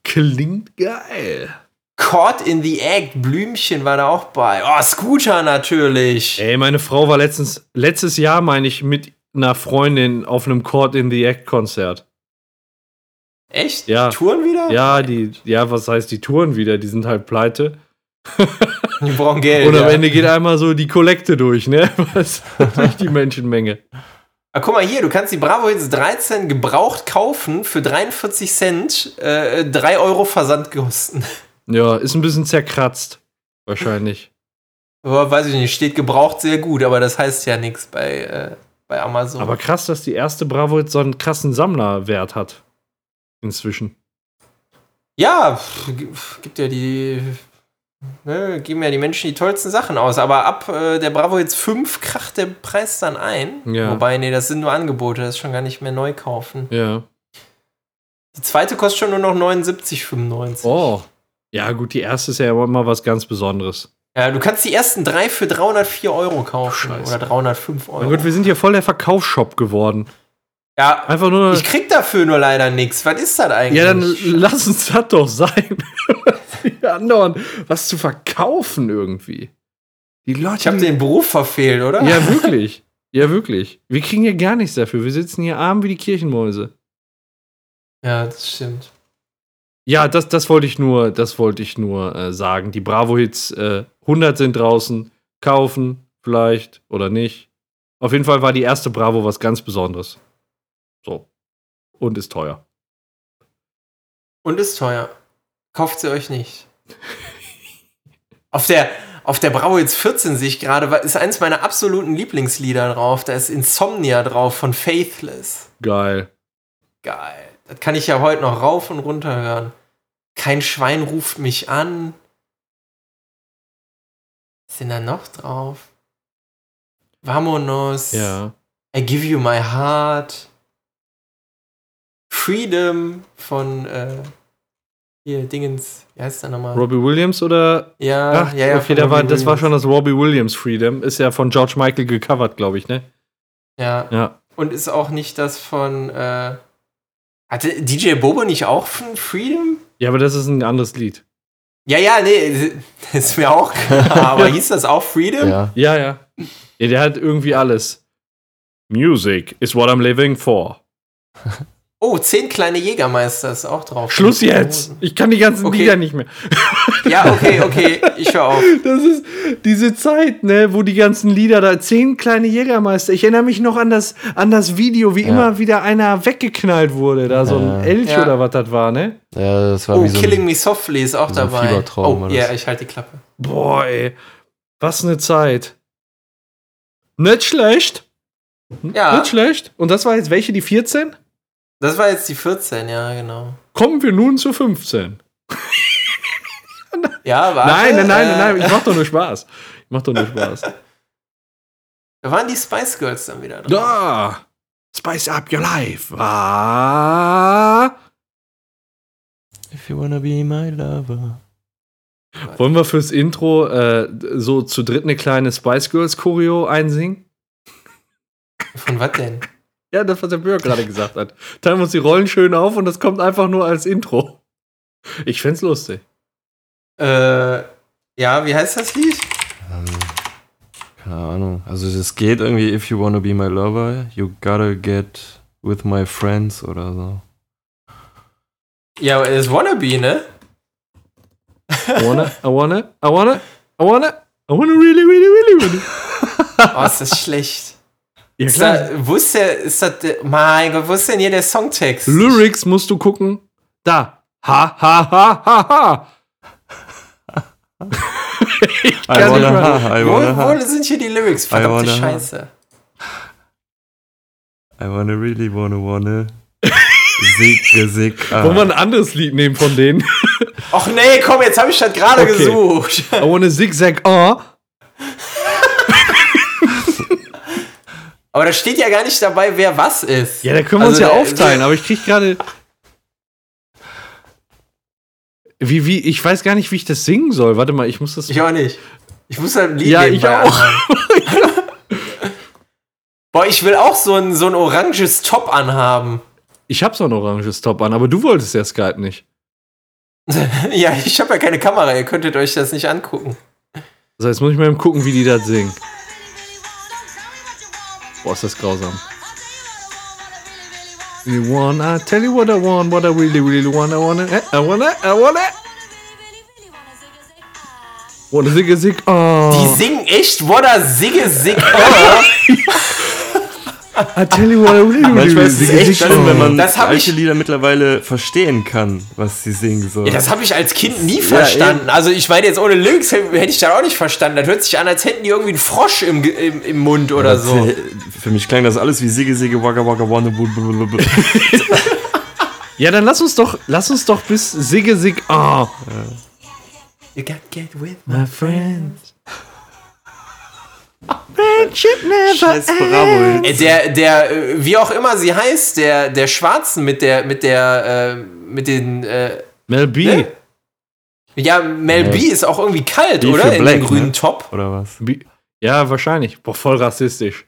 Klingt geil. Caught in the Act, Blümchen war da auch bei. Oh, Scooter natürlich. Ey, meine Frau war letztens, letztes Jahr, meine ich, mit einer Freundin auf einem Court in the Act Konzert. Echt? Ja. Die Touren wieder? Ja, die, ja, was heißt, die touren wieder, die sind halt pleite. Die brauchen Geld. Und am ja. Ende geht einmal so die Kollekte durch, ne? Was durch die Menschenmenge. Ah, guck mal hier, du kannst die Bravo Hits 13 gebraucht kaufen für 43 Cent, äh, 3 Euro Versandkosten. Ja, ist ein bisschen zerkratzt. Wahrscheinlich. Aber weiß ich nicht, steht gebraucht sehr gut, aber das heißt ja nichts bei, äh, bei Amazon. Aber krass, dass die erste Bravo jetzt so einen krassen Sammlerwert hat. Inzwischen. ja, gibt ja die. Ne, geben ja die Menschen die tollsten Sachen aus, aber ab äh, der Bravo Hits 5 kracht der Preis dann ein. Ja. Wobei, nee, das sind nur Angebote, das ist schon gar nicht mehr neu kaufen. Ja. Die zweite kostet schon nur noch 79,95. Oh. Ja, gut, die erste ist ja immer was ganz Besonderes. Ja, du kannst die ersten drei für 304 Euro kaufen. Scheiße. Oder 305 Euro. Na gut, wir sind hier voll der Verkaufsshop geworden. ja, Einfach nur. ich krieg dafür nur leider nichts. Was ist das eigentlich? ja, dann lass uns das doch sein. Die anderen was zu verkaufen irgendwie. Die Leute. ich habe den Beruf verfehlt, oder? ja, wirklich. Ja, wirklich. Wir kriegen hier gar nichts dafür. Wir sitzen hier arm wie die Kirchenmäuse. Ja, das stimmt. Ja, das, das wollte ich nur, das wollte ich nur äh, sagen. Die Bravo-Hits, äh, 100 sind draußen. Kaufen, vielleicht oder nicht. Auf jeden Fall war die erste Bravo was ganz Besonderes. So. Und ist teuer. Und ist teuer. Kauft sie euch nicht. auf der, auf der Bravo jetzt 14 sehe ich gerade, ist eins meiner absoluten Lieblingslieder drauf. Da ist Insomnia drauf von Faithless. Geil. Geil. Das kann ich ja heute noch rauf und runter hören. Kein Schwein ruft mich an. Was sind da noch drauf? Vamonos. Ja. I give you my heart. Freedom von äh, hier Dingens, wie heißt der nochmal? Robbie Williams oder? ja, Ach, ja, ja. okay, da war, das war schon das Robbie Williams Freedom. Ist ja von George Michael gecovert, glaube ich, ne? Ja. Ja. Und ist auch nicht das von äh, hatte DJ Bobo nicht auch von Freedom? Ja, aber das ist ein anderes Lied. Ja, ja, nee, ist mir auch klar. Aber hieß das auch Freedom? Ja. Ja, ja. Ja, der hat irgendwie alles. Music is what I'm living for. Oh, zehn kleine Jägermeister ist auch drauf. Schluss jetzt! Ich kann die ganzen Okay. Lieder nicht mehr. Ja, okay, okay, ich höre auf. Das ist diese Zeit, ne, wo die ganzen Lieder da, zehn kleine Jägermeister. Ich erinnere mich noch an das, an das Video, wie Ja. immer wieder einer weggeknallt wurde. Da so ein. Elch Ja. oder was das war, ne? ja, das war Oh, wie so ein, Killing Me Softly ist auch so ein dabei. Fiebertraum oh, ja, das. ich halte die Klappe. Boah, ey. Was eine Zeit. Nicht schlecht. Ja, Nicht schlecht. Und das war jetzt welche, die 14? das war jetzt die 14, ja, genau. Kommen wir nun zu 15. Ja, warte. nein, nein, nein, äh, nein, ich mach doch nur Spaß. Ich mach doch nur Spaß. Da waren die Spice Girls dann wieder dran. Da! Spice up your life. Ah. If you wanna be my lover. Wollen wir fürs Intro äh, so zu dritt eine kleine Spice Girls Choreo einsingen? Von was denn? Ja, das, was der Björk gerade gesagt hat. Teilen wir uns die Rollen schön auf und das kommt einfach nur als Intro. Ich find's lustig. Äh, ja, wie heißt das Lied? Ähm, keine Ahnung. Also es geht irgendwie, if you wanna be my lover, you gotta get with my friends oder so. Ja, aber es ist Wannabe, ne? I wanna, I wanna, I wanna, I wanna, I wanna really, really, really, really. Oh, ist das schlecht. Ja, Ist da, wo ist der, ist das, mein Gott, wo ist denn hier der Songtext? Lyrics musst du gucken. Da. Ha, ha, ha, ha, ha. Ich I kann nicht wanna mehr. ha, I Wo, wanna ha. wo sind hier die Lyrics? Verdammte Scheiße. I wanna really wanna wanna. Sick, sick. Ah. Wollen wir ein anderes Lied nehmen von denen? Och nee, komm, jetzt habe ich das gerade Okay. gesucht. I wanna zigzag, oh. Aber da steht ja gar nicht dabei, wer was ist. Ja, da können wir uns Also, ja da- aufteilen, aber ich krieg gerade. Wie, wie, ich weiß gar nicht, wie ich das singen soll. Warte mal, ich muss das. Ich auch nicht. Ich muss halt ein Lied Ja, ich auch. Boah, ich will auch so ein, so ein oranges Top anhaben. Ich hab so ein oranges Top an, aber du wolltest ja Skype nicht. ja, ich habe ja keine Kamera, ihr könntet euch das nicht angucken. So, jetzt muss ich mal eben gucken, wie die das singen. Boah, ist das grausam. You wanna, I tell you what I want, what I really, really want, I wanna, eh, I wanna, I wanna, wanna zig, zig, Die oh. singen echt Wodda Sigge Sig. Oh. I tell you what I really, really, Manchmal really, ist es echt oh. wenn man Das hab alte ich- Lieder mittlerweile verstehen kann, was sie singen sollen. Ja, das habe ich als Kind nie verstanden. also ich meine jetzt ohne Lyrics hätte ich das auch nicht verstanden. Das hört sich an, als hätten die irgendwie einen Frosch im, im, im Mund oder so. Für mich klang das alles wie Sigge, Sigge, Wagga, Wagga, Wanna, blablabla. Ja, dann lass uns doch, lass uns doch bis Sigge, Sig, oh. You gotta get with My friends. Friendship never Scheiß Bravo. Äh, Der, der, äh, wie auch immer sie heißt, der, der Schwarzen mit der, mit der, äh, mit den, äh, Mel B. Ne? ja, Mel Ja. B ist auch irgendwie kalt, B oder? In Black, dem grünen ne? Top. Oder was? B. Ja, wahrscheinlich. Boah, voll rassistisch.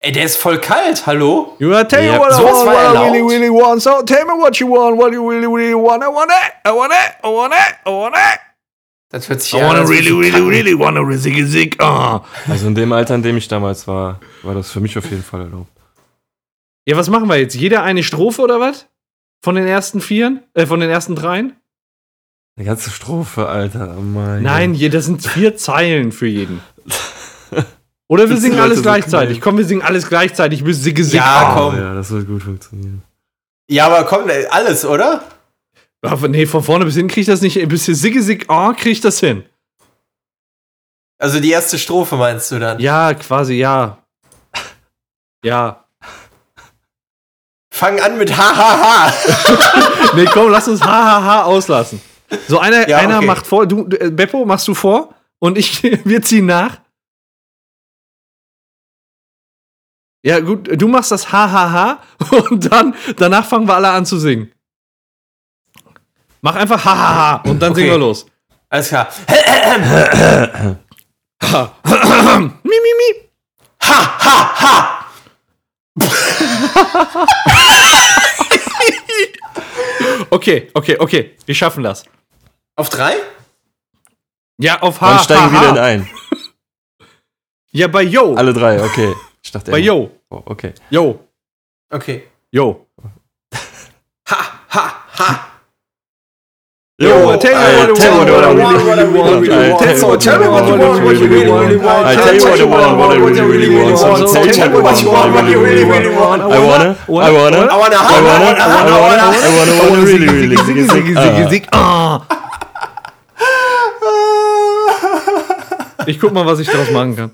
Ey, der ist voll kalt, hallo? You wanna tell Ja, you what I sowas want, what I really, really want. So tell me what you want, what you really, really want. I want it, I want it, I want it, I want it. Das hört sich I wanna really, really, really wanna zig, zig, ah. Also in dem Alter, in dem ich damals war, war das für mich auf jeden Fall erlaubt. Ja, was machen wir jetzt? Jeder eine Strophe oder was? Von den ersten vieren? Äh, von den ersten dreien? Eine ganze Strophe, Alter. Oh mein Nein, je, das sind vier Zeilen für jeden. Oder wir Das singen alles so gleichzeitig. klein. Komm, wir singen alles gleichzeitig. Bis Sigge, Sig, Ja, ah. komm. Oh, ja, das wird gut funktionieren. Ja, aber komm, alles, oder? Aber nee, von vorne bis hin krieg ich das nicht. Bis hier Sigge, Sig, ah, krieg ich das hin. Also die erste Strophe meinst du dann? Ja, quasi, ja. Ja. Fang an mit Hahaha. Nee, komm, lass uns hahaha auslassen. So, einer, Ja, einer okay. macht vor, du, du, äh, Beppo, machst du vor und ich, wir ziehen nach. Ja, gut, du machst das hahaha und dann, danach fangen wir alle an zu singen. Mach einfach hahaha und dann Okay. singen wir los. Alles klar. Mi, mi, mi. Ha, ha, ha. Okay, okay, okay, wir schaffen das. Auf drei? Ja, auf Dann ha, steigen ha, wir wieder in ha. ein. Ja, bei Yo. Alle drei, okay. Ich dachte Bei Yo. Oh, okay. Yo. Okay. Yo. Ha, ha, ha. Yo, tell me what you tell want, me what I what really, I want. want. I So tell tell me what you want, what you really, really want. I tell you what I want, what I really, really want. So tell me what you want, what you really, really want. I wanna, I wanna, I wanna, I wanna, I wanna, I wanna, I wanna, I wanna really, really, Ziggy, ziggy, ziggy, ziggy, ah. Ich guck mal, was ich daraus machen kann.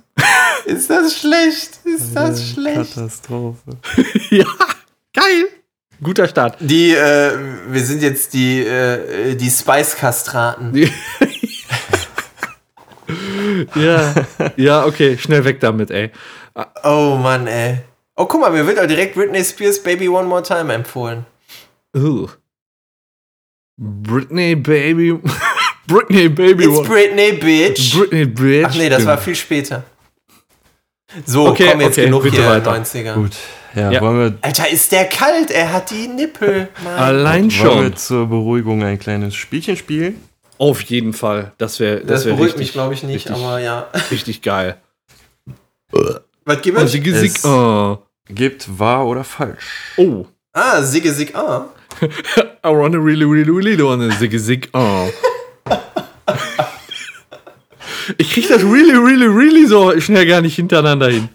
Ist das schlecht? Ist das schlecht? Katastrophe. Ja, geil. Guter Start. Die, äh, wir sind jetzt die, äh, die Spice-Kastraten. Ja, ja, okay, schnell weg damit, ey. Oh Mann, ey. Oh, guck mal, mir wird auch direkt Britney Spears Baby One More Time empfohlen. Ugh. Britney Baby. Britney Baby. It's what- Britney, bitch. Britney Bitch. Ach nee, das war viel später. So, Okay, komm jetzt okay, genug bitte hier weiter. 90er. Gut, ja, Ja. Wollen, wir, Alter, ist der kalt? Er hat die Nippel. Mann. Allein wollen schon. wir zur Beruhigung ein kleines Spielchen spielen? Auf jeden Fall. Das wäre Das das wär beruhigt richtig, mich, glaube ich, nicht, richtig, aber ja. richtig geil. Was gibt es? sie gesickt. Es- Oh. gibt wahr oder falsch. Oh. Ah, Sigge Sig ah. I wanna really, really, really wanna zig zig. Oh. Ich krieg das really, really, really so schnell gar nicht hintereinander hin.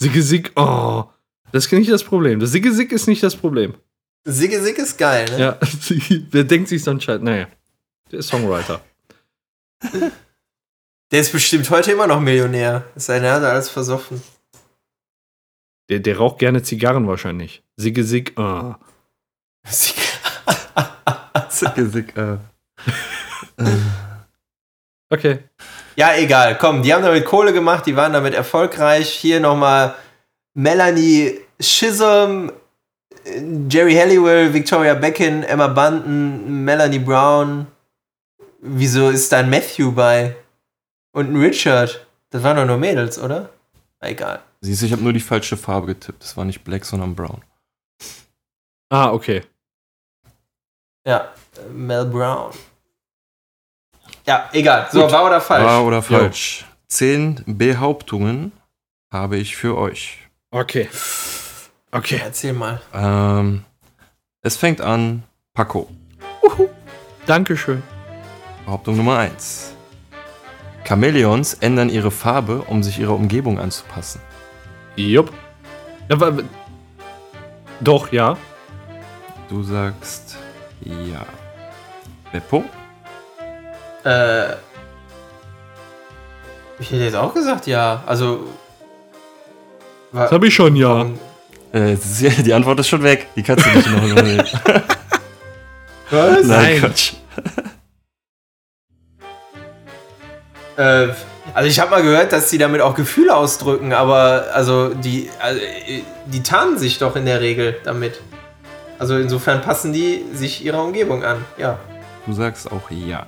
Zig zig. Oh. Das ist nicht das Problem. Das Zig zig ist nicht das Problem. Sigge Sig ist geil, ne? Ja, wer denkt sich so ein Scheiß? Naja, der ist Songwriter. Der ist bestimmt heute immer noch Millionär. Es sei denn, er hat alles versoffen. Der, der raucht gerne Zigarren wahrscheinlich. Sigge Sig. Oh. Sigge- Sick, äh. Okay. Ja, egal. Komm, die haben damit Kohle gemacht, die waren damit erfolgreich. Hier nochmal Melanie Chisholm, äh, Jerry Halliwell, Victoria Beckin, Emma Bunton, Melanie Brown. Wieso ist da ein Matthew bei? Und ein Richard? Das waren doch nur Mädels, oder? Egal. Siehst du, ich habe nur die falsche Farbe getippt. Das war nicht black, sondern brown. Ah, okay. Ja, äh, Mel Brown. Ja, egal. So, wahr oder falsch? Wahr oder falsch? Zehn Behauptungen habe ich für euch. Okay. Okay. Erzähl mal. Ähm, es fängt an, Paco. Dankeschön. Behauptung Nummer 1. Chamäleons ändern ihre Farbe, um sich ihrer Umgebung anzupassen. Jupp. Doch, ja. Du sagst ja. Beppo? Äh, ich hätte jetzt auch gesagt, ja. Also. Das habe ich schon, ja. Äh, die Antwort ist schon weg. Die kannst du nicht noch übernehmen. Was? Nein. Quatsch. Äh, also ich habe mal gehört, dass sie damit auch Gefühle ausdrücken, aber also die, also, die tarnen sich doch in der Regel damit. Also insofern passen die sich ihrer Umgebung an. Ja. Du sagst auch. Ja.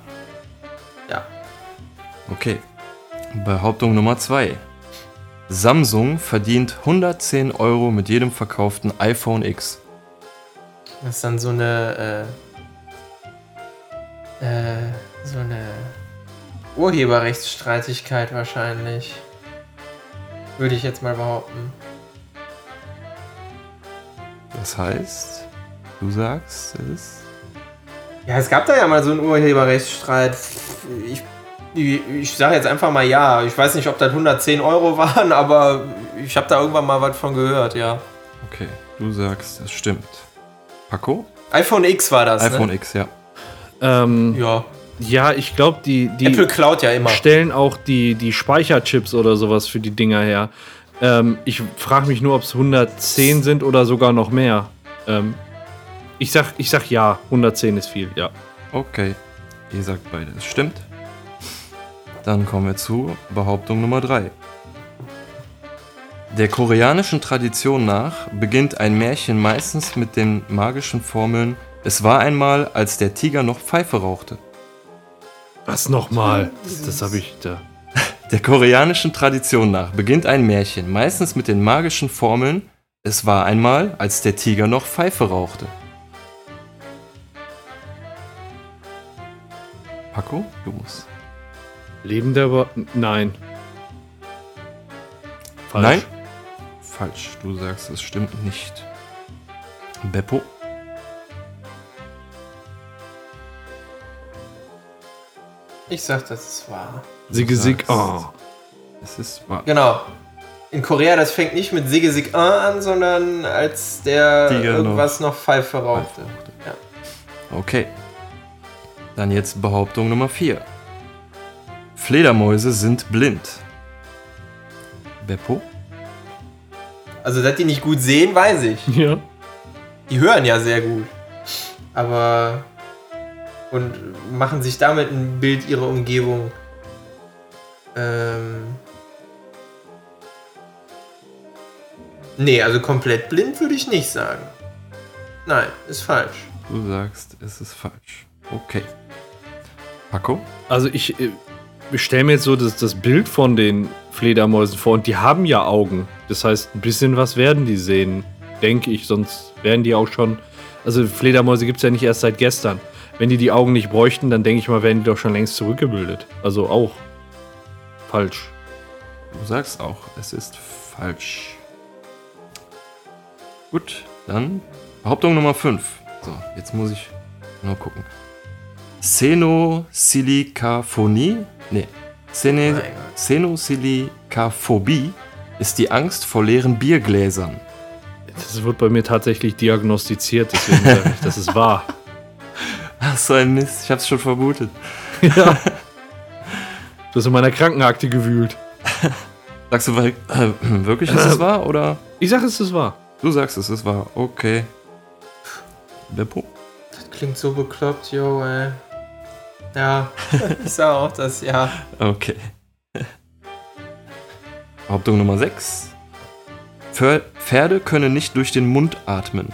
Okay. Behauptung Nummer 2. Samsung verdient 110 Euro mit jedem verkauften iPhone X. Das ist dann so eine, äh, äh, so eine Urheberrechtsstreitigkeit wahrscheinlich. Würde ich jetzt mal behaupten. Das heißt, du sagst es. Ja, es gab da ja mal so einen Urheberrechtsstreit. Ich, ich, sage jetzt einfach mal ja. Ich weiß nicht, ob das 110 Euro waren, aber ich habe da irgendwann mal was von gehört, ja. Okay, du sagst, es stimmt. Paco? iPhone X war das, iPhone ne? X, ja. Ähm, Ja. ja, ich glaube, die, die Apple klaut ja immer. stellen auch die, die Speicherchips oder sowas für die Dinger her. Ähm, ich frage mich nur, ob es 110 sind oder sogar noch mehr. Ähm, ich, sag, ich sag ja, 110 ist viel, ja. Okay. Ihr sagt beide, es stimmt. Dann kommen wir zu Behauptung Nummer 3. Der koreanischen Tradition nach beginnt ein Märchen meistens mit den magischen Formeln Es war einmal, als der Tiger noch Pfeife rauchte. Was nochmal? Das, das habe ich da. Der koreanischen Tradition nach beginnt ein Märchen meistens mit den magischen Formeln Es war einmal, als der Tiger noch Pfeife rauchte. Paco, du musst. Leben der Über Nein. Falsch. Nein? Falsch. Du sagst, es stimmt nicht. Beppo? Ich sag, das ist wahr. Sigge Sig. Oh. Es ist wahr. Genau. In Korea, das fängt nicht mit Sigge Sig an, sondern als der irgendwas noch Pfeife rauchte. Ja. Okay. Dann jetzt Behauptung Nummer 4. Fledermäuse sind blind. Beppo? Also, dass die nicht gut sehen, weiß ich. Ja. Die hören ja sehr gut. Aber. Und machen sich damit ein Bild ihrer Umgebung. Ähm. Nee, also komplett blind würde ich nicht sagen. Nein, ist falsch. Du sagst, es ist falsch. Okay. Paco? Also ich, äh, ich stelle mir jetzt so das, das Bild von den Fledermäusen vor und die haben ja Augen. Das heißt, ein bisschen was werden die sehen, denke ich, sonst wären die auch schon. Also Fledermäuse gibt es ja nicht erst seit gestern. Wenn die die Augen nicht bräuchten, dann denke ich mal, wären die doch schon längst zurückgebildet. Also auch falsch. Du sagst auch, es ist falsch. Gut, dann Behauptung Nummer 5. So, jetzt muss ich nur gucken. Xenosilikaphonie? Nee. Xene, Mein Gott. Xenosilikaphobie ist die Angst vor leeren Biergläsern. Das wird bei mir tatsächlich diagnostiziert, deswegen sage ich, das ist wahr. Ach, so ein Mist, ich hab's schon vermutet. ja. Du hast in meiner Krankenakte gewühlt. Sagst du weil- äh, wirklich, ist es wahr? Oder Ich sage, es ist wahr. du sagst, es ist wahr? Okay. Beppo? Das klingt so bekloppt, yo, ey. Ja, ich sag auch das, ja. Okay. Behauptung Nummer 6. Pferde können nicht durch den Mund atmen.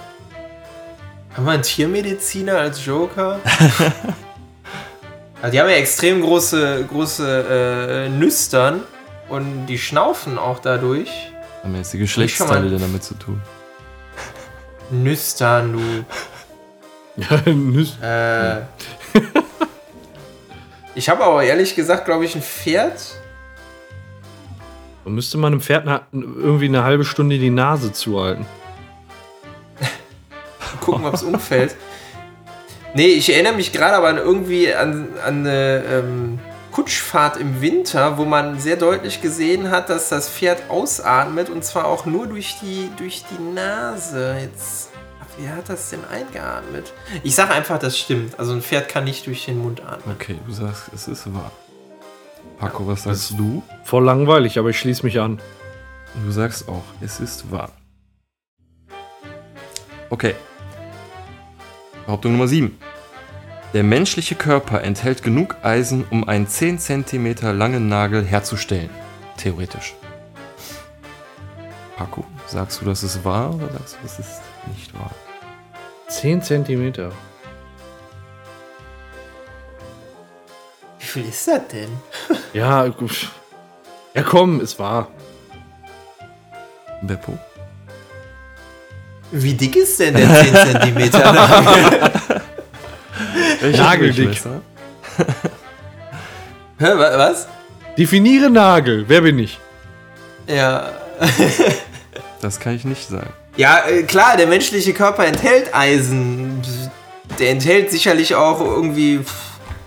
Haben wir einen Tiermediziner als Joker? also die haben ja extrem große, große äh, Nüstern und die schnaufen auch dadurch. Haben jetzt die Geschlechtsteile denn damit zu tun? Nüstern, du. Ja, nüss- Äh, ich habe aber ehrlich gesagt, glaube ich, ein Pferd. Da müsste man einem Pferd irgendwie eine halbe Stunde die Nase zuhalten. Gucken, ob es umfällt. Nee, ich erinnere mich gerade aber an irgendwie an, an eine ähm, Kutschfahrt im Winter, wo man sehr deutlich gesehen hat, dass das Pferd ausatmet und zwar auch nur durch die, durch die Nase. Jetzt, wie hat das denn eingeatmet? Ich sage einfach, das stimmt. Also ein Pferd kann nicht durch den Mund atmen. Okay, du sagst, es ist wahr. Paco, was sagst du? Voll langweilig, aber ich schließe mich an. Du sagst auch, es ist wahr. Okay. Behauptung Nummer 7. Der menschliche Körper enthält genug Eisen, um einen 10 cm langen Nagel herzustellen. Theoretisch. Paco, sagst du, das ist wahr oder sagst du, das ist nicht wahr? 10 Zentimeter. Wie viel ist das denn? Ja, gut. Ja, komm, ist wahr. Beppo? Wie dick ist denn der 10 Zentimeter Nageldick. Was? Definiere Nagel. Wer bin ich? Ja. Das kann ich nicht sagen. Ja, äh, klar, der menschliche Körper enthält Eisen. Der enthält sicherlich auch irgendwie ein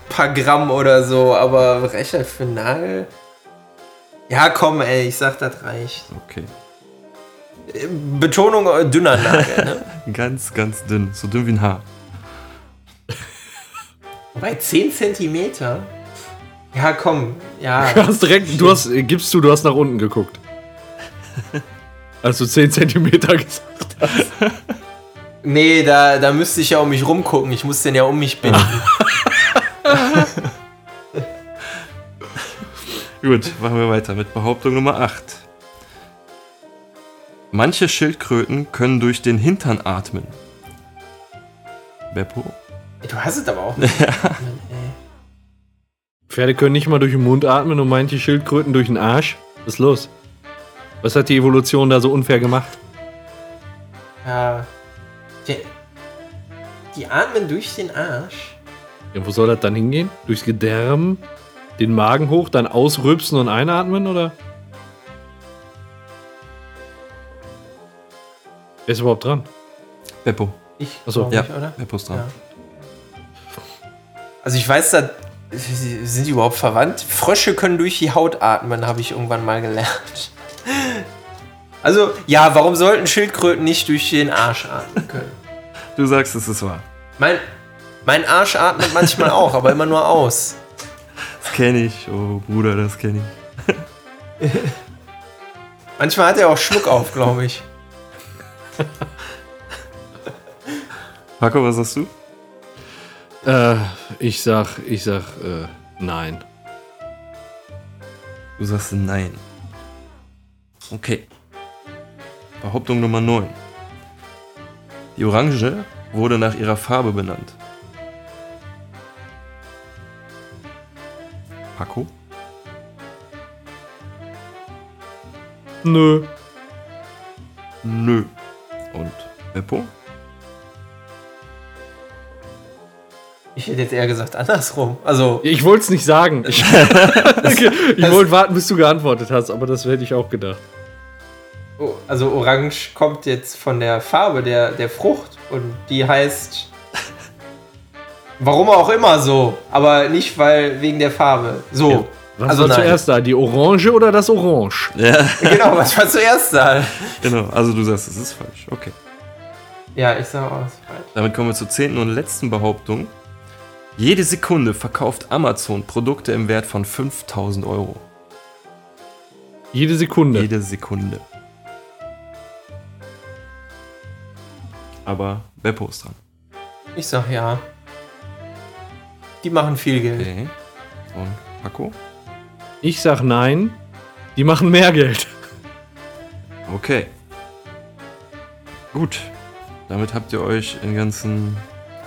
paar Gramm oder so, aber Recher für einen Nagel? Ja, komm, ey, ich sag, das reicht. Okay. Äh, Betonung äh, dünner Nagel, ne? Ganz, ganz dünn. So dünn wie ein Haar. Bei 10 Zentimeter? Ja, komm, ja. Du hast direkt, du hast, gibst du, du hast nach unten geguckt. Als du 10 Zentimeter gesagt hast. Nee, da, da müsste ich ja um mich rumgucken. Ich muss den ja um mich binden. Gut, machen wir weiter mit Behauptung Nummer 8. Manche Schildkröten können durch den Hintern atmen. Beppo? Du hast es aber auch nicht. Pferde können nicht mal durch den Mund atmen und manche Schildkröten durch den Arsch. Was ist los? Was hat die Evolution da so unfair gemacht? Ja. Die, die atmen durch den Arsch. Ja, wo soll das dann hingehen? Durchs Gedärm? Den Magen hoch, dann ausrübsen und einatmen, oder? Wer ist überhaupt dran? Beppo. Ich Ach so, glaub Ja, nicht, oder? Beppo ist dran. Ja. Also ich weiß, dass, sind die überhaupt verwandt? Frösche können durch die Haut atmen, habe ich irgendwann mal gelernt. Also, ja, warum sollten Schildkröten nicht durch den Arsch atmen können? Du sagst, es ist wahr. Mein, mein Arsch atmet manchmal auch, aber immer nur aus. Das kenne ich. Oh, Bruder, das kenne ich. Manchmal hat er auch Schluck auf, glaube ich. Paco, was sagst du? Äh, ich sag, ich sag, äh, nein. Du sagst nein. Okay. Behauptung Nummer 9. Die Orange wurde nach ihrer Farbe benannt. Paco? Nö. Nö. Und Beppo? Ich hätte jetzt eher gesagt andersrum. Also, Ich wollte es nicht sagen. Ich, ich wollte warten, bis du geantwortet hast, aber das hätte ich auch gedacht. Oh, also Orange kommt jetzt von der Farbe der, der Frucht und die heißt. Warum auch immer so, aber nicht weil wegen der Farbe. So. Ja. Was also war nein. zuerst da? Die Orange oder das Orange? Ja, Genau, was war zuerst da? genau. Also du sagst, es ist falsch. Okay. Ja, ich sag auch, es ist falsch. Damit kommen wir zur zehnten und letzten Behauptung. Jede Sekunde verkauft Amazon Produkte im Wert von 5000 Euro. Jede Sekunde. Jede Sekunde. Aber Beppo ist dran. Ich sag ja. Die machen viel Geld. Okay. Und Paco? Ich sag nein. Die machen mehr Geld. Okay. Gut. Damit habt ihr euch in ganzen.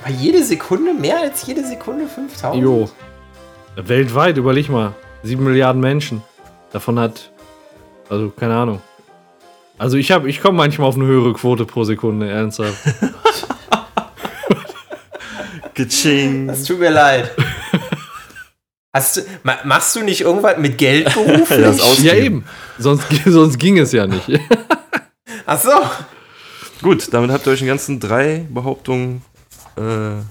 Aber jede Sekunde, mehr als jede Sekunde 5000? Jo. Weltweit, überleg mal. Sieben Milliarden Menschen. Davon hat. Also, keine Ahnung. Also ich habe, ich komme manchmal auf eine höhere Quote pro Sekunde, ernsthaft. Geching. Es tut mir leid. Hast du, ma- machst du nicht irgendwas mit Geld beruflich? Ja, eben. Sonst, sonst ging es ja nicht. Ach so. Gut, damit habt ihr euch in ganzen drei Behauptungen äh,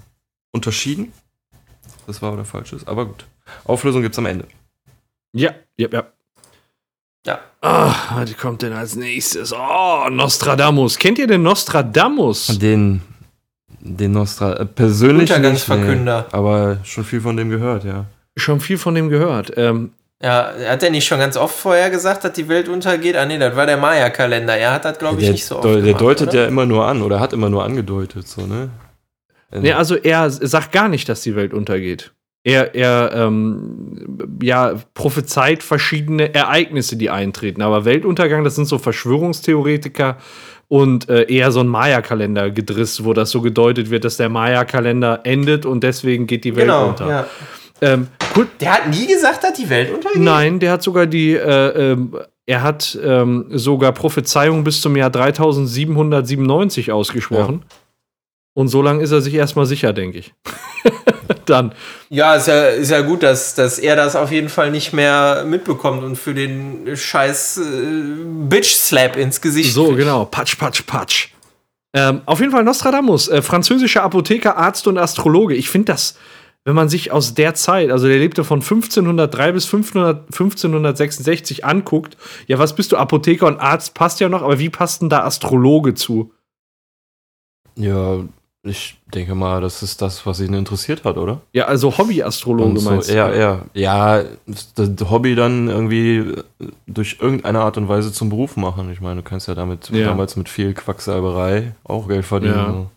unterschieden. Das war oder falsch ist, aber gut. Auflösung gibt's am Ende. ja, ja, ja. Ja. Ah, was kommt denn als nächstes? Oh, Nostradamus. Kennt ihr den Nostradamus? Den, den Nostra äh, persönlich nicht, Untergangsverkünder. nee, aber schon viel von dem gehört, ja. Schon viel von dem gehört. Ähm, Ja, hat er nicht schon ganz oft vorher gesagt, dass die Welt untergeht? Ah nee, das war der Maya-Kalender. Er hat das, glaube ich, Der, nicht so oft deu- der gemacht, deutet oder? ja immer nur an oder hat immer nur angedeutet, so, ne? Nee, also er sagt gar nicht, dass die Welt untergeht. Er, er ähm, ja, prophezeit verschiedene Ereignisse, die eintreten. Aber Weltuntergang, das sind so Verschwörungstheoretiker und äh, eher so ein Maya-Kalender gedriss, wo das so gedeutet wird, dass der Maya-Kalender endet und deswegen geht die Welt Genau, unter. ja. Ähm, cool. Der hat nie gesagt, dass die Welt untergeht? Nein, der hat sogar die, äh, ähm, er hat ähm, sogar Prophezeiungen bis zum Jahr 3797 ausgesprochen. Und so lange ist er sich erstmal sicher, denke ich. Dann. Ja, ist ja, ist ja gut, dass, dass er das auf jeden Fall nicht mehr mitbekommt und für den scheiß äh, Bitch-Slap ins Gesicht So, kriegt. genau. Patsch, patsch, patsch. Ähm, auf jeden Fall Nostradamus, äh, französischer Apotheker, Arzt und Astrologe. Ich finde das, wenn man sich aus der Zeit, also der lebte von 1503 bis 500, 1566 anguckt, ja, was bist du, Apotheker und Arzt passt ja noch, aber wie passt denn da Astrologe zu? Ja, ich denke mal, das ist das, was ihn interessiert hat, oder? Ja, also Hobbyastrologe Und so, meinst du? ja, ja, ja, das Hobby dann irgendwie äh, durch irgendeine Art und Weise zum Beruf machen. Ich meine, du kannst ja damit Ja. damals mit viel Quacksalberei auch Geld verdienen.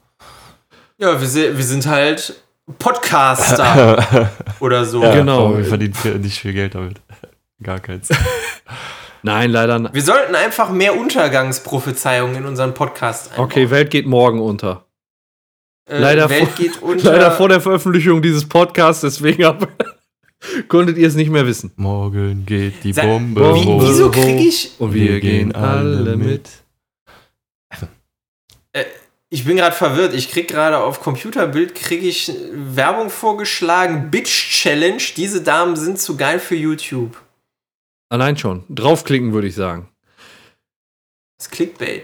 Ja. Ja, wir, wir sind halt Podcaster oder so. Ja, Genau. wir verdienen viel, nicht viel Geld damit. Gar keins. Nein, leider nicht. Wir sollten einfach mehr Untergangsprophezeiungen in unseren Podcast einbauen. Okay, Welt geht morgen unter. Äh, leider Welt vor- geht unter. Leider vor der Veröffentlichung dieses Podcasts, deswegen hab, konntet ihr es nicht mehr wissen. Morgen geht die Sa- Bombe Wie- hoch. wieso kriege ich. Und wir gehen alle mit. Ich bin gerade verwirrt. Ich krieg gerade auf Computerbild kriege ich Werbung vorgeschlagen. Bitch Challenge. Diese Damen sind zu geil für YouTube. Allein schon. Draufklicken, würde ich sagen. Das Clickbait.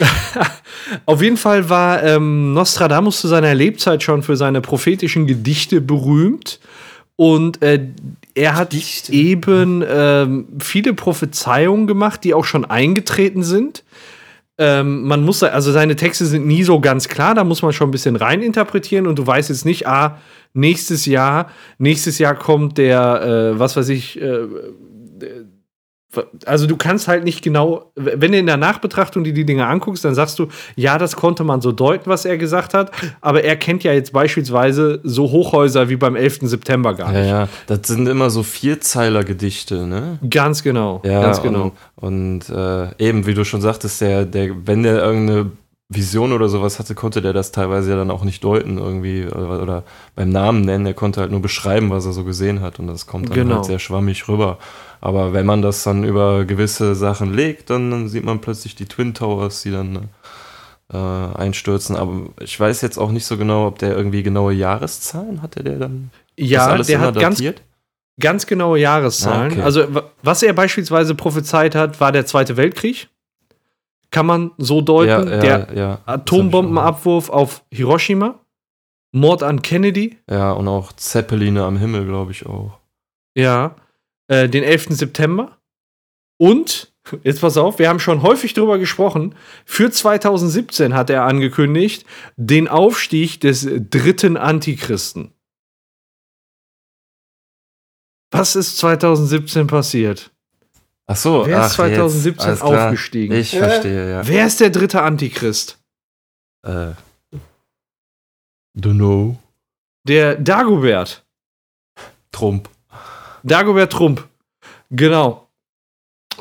Auf jeden Fall war ähm, Nostradamus zu seiner Lebzeit schon für seine prophetischen Gedichte berühmt. Und äh, er hat Gedichte? eben ähm, viele Prophezeiungen gemacht, die auch schon eingetreten sind. Ähm, man muss, also seine Texte sind nie so ganz klar, da muss man schon ein bisschen reininterpretieren und du weißt jetzt nicht, ah, nächstes Jahr, nächstes Jahr kommt der, äh, was weiß ich, äh, also du kannst halt nicht genau, wenn du in der Nachbetrachtung dir die Dinge anguckst, dann sagst du, ja, das konnte man so deuten, was er gesagt hat, aber er kennt ja jetzt beispielsweise so Hochhäuser wie beim 11. September gar Ja, nicht. ja, das sind immer so Vierzeiler-Gedichte, ne? Ganz genau, Ja, ganz genau. Und, und äh, eben, wie du schon sagtest, der, der, wenn der irgendeine Vision oder sowas hatte, konnte der das teilweise ja dann auch nicht deuten irgendwie oder, oder beim Namen nennen. Er konnte halt nur beschreiben, was er so gesehen hat und das kommt dann Genau. halt sehr schwammig rüber. Aber wenn man das dann über gewisse Sachen legt, dann, dann sieht man plötzlich die Twin Towers, die dann äh, einstürzen. Aber ich weiß jetzt auch nicht so genau, ob der irgendwie genaue Jahreszahlen hatte, der dann Ja, der hat ganz, datiert? ganz genaue Jahreszahlen. Ah, okay. Also, wa- was er beispielsweise prophezeit hat, war der Zweite Weltkrieg. Kann man so deuten. ja, der ja, ja. Atombombenabwurf auf Hiroshima, Mord an Kennedy, Ja, und auch Zeppeline am Himmel, glaube ich auch. ja, äh, den 11. September und, jetzt pass auf, wir haben schon häufig drüber gesprochen, für 2017 hat er angekündigt, den Aufstieg des dritten Antichristen. Was ist 2017 passiert? Ach so, Wer ist ach, 2017 jetzt, aufgestiegen? Ich Ja. verstehe, ja. Wer ist der dritte Antichrist? Äh. Don't know. Der Dagobert. Trump. Dagobert Trump. Genau.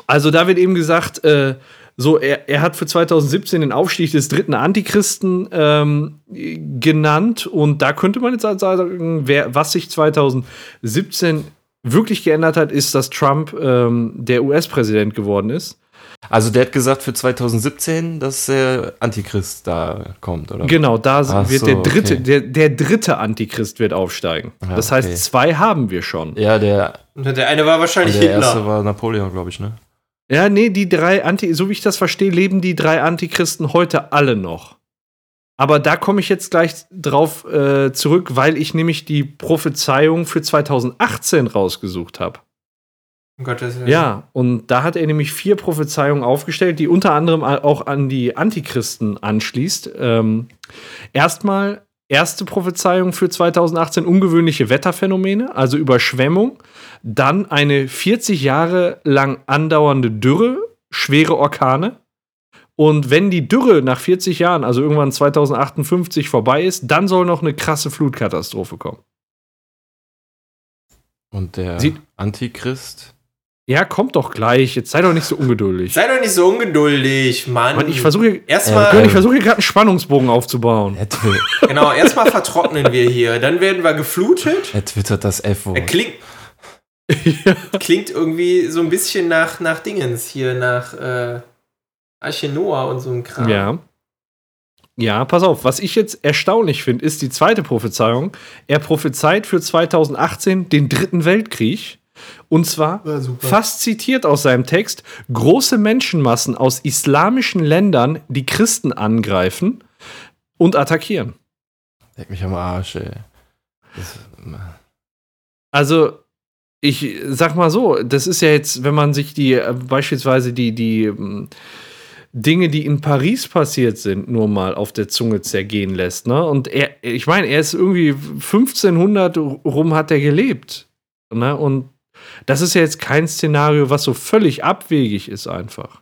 Also da wird eben gesagt, äh, so, er, er hat für 2017 den Aufstieg des dritten Antichristen ähm, genannt und da könnte man jetzt halt sagen, wer, was sich 2017 wirklich geändert hat, ist, dass Trump ähm, der US-Präsident geworden ist. Also der hat gesagt für 2017, dass der Antichrist da kommt, oder? Genau, da Ach wird so, der dritte, okay. der, der dritte Antichrist wird aufsteigen. Ah, das okay. heißt, zwei haben wir schon. Ja, der, der eine war wahrscheinlich der erste Hitler. war Napoleon, glaube ich, ne? Ja, nee, die drei Anti, so wie ich das verstehe, leben die drei Antichristen heute alle noch. Aber da komme ich jetzt gleich drauf äh, zurück, weil ich nämlich die Prophezeiung für 2018 rausgesucht habe. Um Gottes Willen. Ja, und da hat er nämlich vier Prophezeiungen aufgestellt, die unter anderem auch an die Antichristen anschließt. Ähm, erstmal, erste Prophezeiung für 2018, ungewöhnliche Wetterphänomene, also Überschwemmung. Dann eine 40 Jahre lang andauernde Dürre, schwere Orkane. Und wenn die Dürre nach 40 Jahren, also irgendwann 2058 vorbei ist, dann soll noch eine krasse Flutkatastrophe kommen. Und der Sieht- Antichrist. Ja, kommt doch gleich. Jetzt sei doch nicht so ungeduldig. Sei doch nicht so ungeduldig, Mann. Mann, ich versuche Erstmal, Björn, ich versuche hier gerade einen Spannungsbogen aufzubauen. Er, genau, erstmal vertrocknen wir hier. Dann werden wir geflutet. er twittert das Er F-Wort. klingt, klingt irgendwie so ein bisschen nach, nach Dingens hier, nach äh, Arche Noah und so ein Kram. Ja. Ja, pass auf. Was ich jetzt erstaunlich finde, ist die zweite Prophezeiung. Er prophezeit für 2018 den dritten Weltkrieg. Und zwar War super. fast zitiert aus seinem Text: große Menschenmassen aus islamischen Ländern, die Christen angreifen und attackieren. Leck mich am Arsch, ey. Das, Also, ich sag mal so, das ist ja jetzt, wenn man sich die, äh, beispielsweise die, die ähm, Dinge, die in Paris passiert sind, nur mal auf der Zunge zergehen lässt, ne? Und er, ich meine, er ist irgendwie 1500 rum hat er gelebt, ne? Und das ist ja jetzt kein Szenario, was so völlig abwegig ist einfach.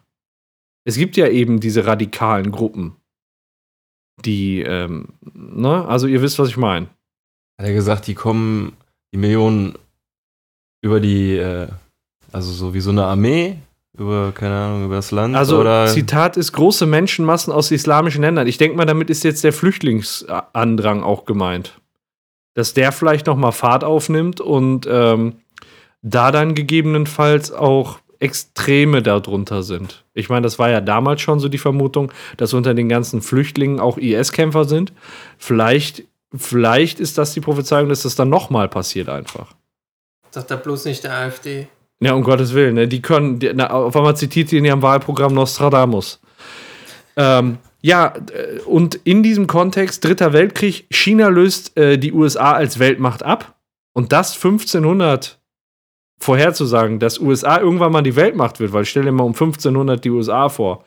Es gibt ja eben diese radikalen Gruppen, die, ähm, ne? Also ihr wisst, was ich meine. hat er gesagt, die kommen, die Millionen über die, äh, also so wie so eine Armee, über, keine Ahnung, über das Land Also, oder. Zitat ist große Menschenmassen aus islamischen Ländern. Ich denke mal, damit ist jetzt der Flüchtlingsandrang auch gemeint. Dass der vielleicht noch mal Fahrt aufnimmt und ähm, da dann gegebenenfalls auch Extreme darunter sind. Ich meine, das war ja damals schon so die Vermutung, dass unter den ganzen Flüchtlingen auch IS-Kämpfer sind. Vielleicht, vielleicht ist das die Prophezeiung, dass das dann noch mal passiert einfach. Sagt da bloß nicht der AfD. Ja, um Gottes Willen. Ne? Die können, die, na, auf einmal zitiert sie in ihrem Wahlprogramm Nostradamus. Ähm, ja, äh, und in diesem Kontext, Dritter Weltkrieg, China löst äh, die USA als Weltmacht ab. Und das 1500 vorherzusagen, dass USA irgendwann mal die Weltmacht wird, weil stell dir mal um 1500 die USA vor.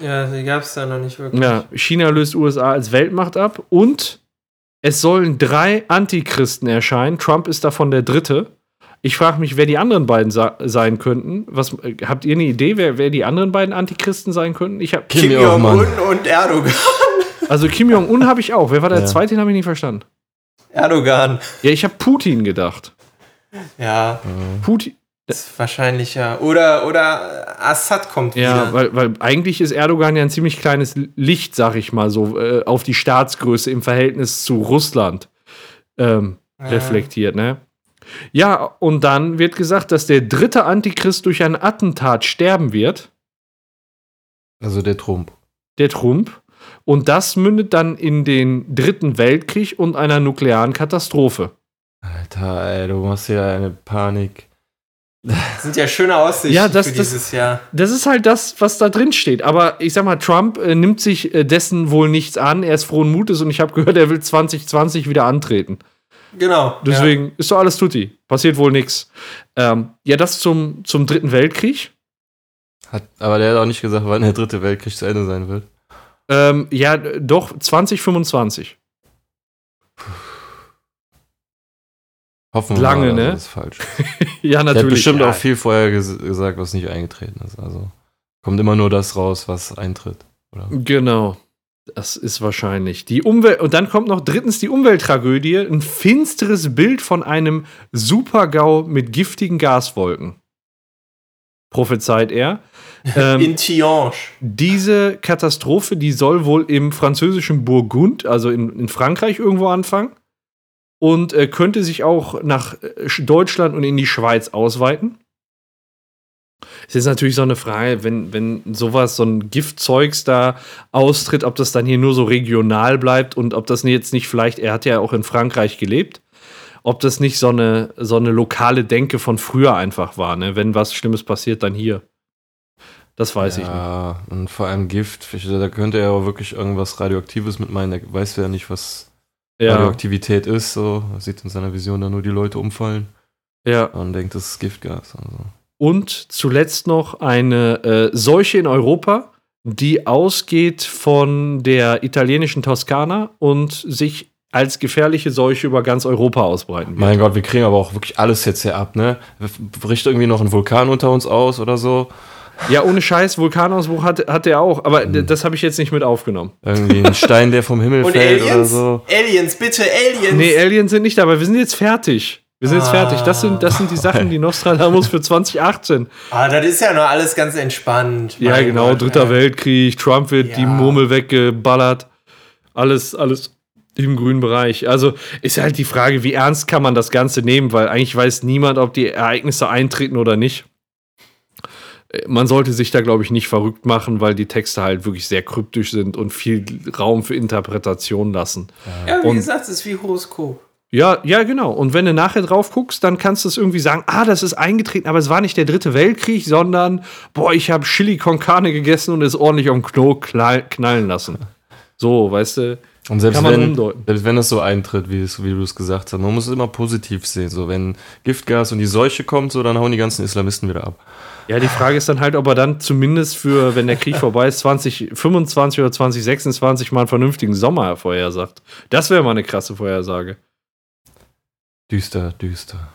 Ja, die gab es da noch nicht wirklich. Ja, China löst USA als Weltmacht ab und es sollen drei Antichristen erscheinen. Trump ist davon der dritte. Ich frage mich, wer die anderen beiden sein könnten. Was, äh, habt ihr eine Idee, wer, wer die anderen beiden Antichristen sein könnten? Ich hab, Kim Kim Jong-un. Und Erdogan. also Kim Jong-un habe ich auch. Wer war der Ja. zweite? Den habe ich nicht verstanden. Erdogan. Ja, ich habe Putin gedacht. Ja, Putin. ist wahrscheinlich ja. Oder, oder Assad kommt Ja, wieder. weil, weil eigentlich ist Erdogan ja ein ziemlich kleines Licht, sag ich mal so, äh, auf die Staatsgröße im Verhältnis zu Russland ähm, Ja. reflektiert, ne? Ja, und dann wird gesagt, dass der dritte Antichrist durch ein Attentat sterben wird, also der Trump. der Trump. Und das mündet dann in den dritten Weltkrieg und einer nuklearen Katastrophe. Alter, ey, du machst hier eine Panik. Das sind ja schöne Aussichten Ja, das- für das- dieses Jahr. Das ist halt das, was da drin steht. Aber ich sag mal, Trump äh, nimmt sich äh, dessen wohl nichts an. Er ist frohen Mutes und ich habe gehört, er will 2020 wieder antreten. Genau. Deswegen ist doch alles tutti. Passiert wohl nichts. Ähm, ja, das zum, zum Dritten Weltkrieg. Hat, aber der hat auch nicht gesagt, wann der dritte Weltkrieg zu Ende sein wird. Ähm, ja, doch 2025. Hoffen Lange, wir mal, ne? Das ist falsch. ja, Der hat natürlich. bestimmt ja. auch viel vorher ges gesagt, was nicht eingetreten ist. Also kommt immer nur das raus, was eintritt. Oder? Genau. Das ist wahrscheinlich. Die Umwelt und dann kommt noch drittens die Umwelttragödie, ein finsteres Bild von einem Supergau mit giftigen Gaswolken. Prophezeit er. Ähm, In Tiange. diese Katastrophe, die soll wohl im französischen Burgund, also in, in Frankreich irgendwo anfangen und äh, könnte sich auch nach äh, Deutschland und in die Schweiz ausweiten. Es ist natürlich so eine Frage, wenn, wenn sowas, so ein Giftzeugs da austritt, ob das dann hier nur so regional bleibt und ob das jetzt nicht vielleicht, er hat ja auch in Frankreich gelebt, ob das nicht so eine, so eine lokale Denke von früher einfach war, ne? Wenn was Schlimmes passiert, dann hier. Das weiß ich nicht. ja, und vor allem Gift. Da könnte er aber wirklich irgendwas Radioaktives mit meinen. Er weiß ja nicht, was Ja, Radioaktivität ist. So. Er sieht in seiner Vision dann nur die Leute umfallen ja. und denkt, das ist Giftgas. Also. Und zuletzt noch eine äh, Seuche in Europa, die ausgeht von der italienischen Toskana und sich als gefährliche Seuche über ganz Europa ausbreiten wird. Mein Gott, wir kriegen aber auch wirklich alles jetzt hier ab, ne? Bricht irgendwie noch ein Vulkan unter uns aus oder so? Ja, ohne Scheiß, Vulkanausbruch hat, hat er auch, aber Mhm. das habe ich jetzt nicht mit aufgenommen. Irgendwie ein Stein, der vom Himmel Und fällt oder Aliens? so. Aliens, bitte Aliens. Nee, Aliens sind nicht da, aber wir sind jetzt fertig. Wir sind jetzt Ah. fertig. Das sind, das sind die Sachen, die Nostradamus für 2018. ah, das ist ja nur alles ganz entspannt. Ja, genau, Gott, Dritter ey. Weltkrieg, Trump wird Ja. die Murmel weggeballert. Alles, alles im grünen Bereich. Also ist halt die Frage, wie ernst kann man das Ganze nehmen, weil eigentlich weiß niemand, ob die Ereignisse eintreten oder nicht. Äh, Man sollte sich da, glaube ich, nicht verrückt machen, weil die Texte halt wirklich sehr kryptisch sind und viel Raum für Interpretation lassen. Ja, wie Und- gesagt, es ist wie Horoskop. Ja, ja, genau. Und wenn du nachher drauf guckst, dann kannst du es irgendwie sagen, ah, das ist eingetreten, aber es war nicht der dritte Weltkrieg, sondern, boah, ich habe Chili con Carne gegessen und es ordentlich am Kno knall, knallen lassen. So, weißt du, Und selbst Kann man wenn, umdeuten. selbst wenn es so eintritt, wie, es, wie du es gesagt hast, man muss es immer positiv sehen. So, wenn Giftgas und die Seuche kommt, so, dann hauen die ganzen Islamisten wieder ab. ja, die Frage ist dann halt, ob er dann zumindest für, wenn der Krieg vorbei ist, 2025 oder 2026 mal einen vernünftigen Sommer vorhersagt. Das wäre mal eine krasse Vorhersage. Düster, düster.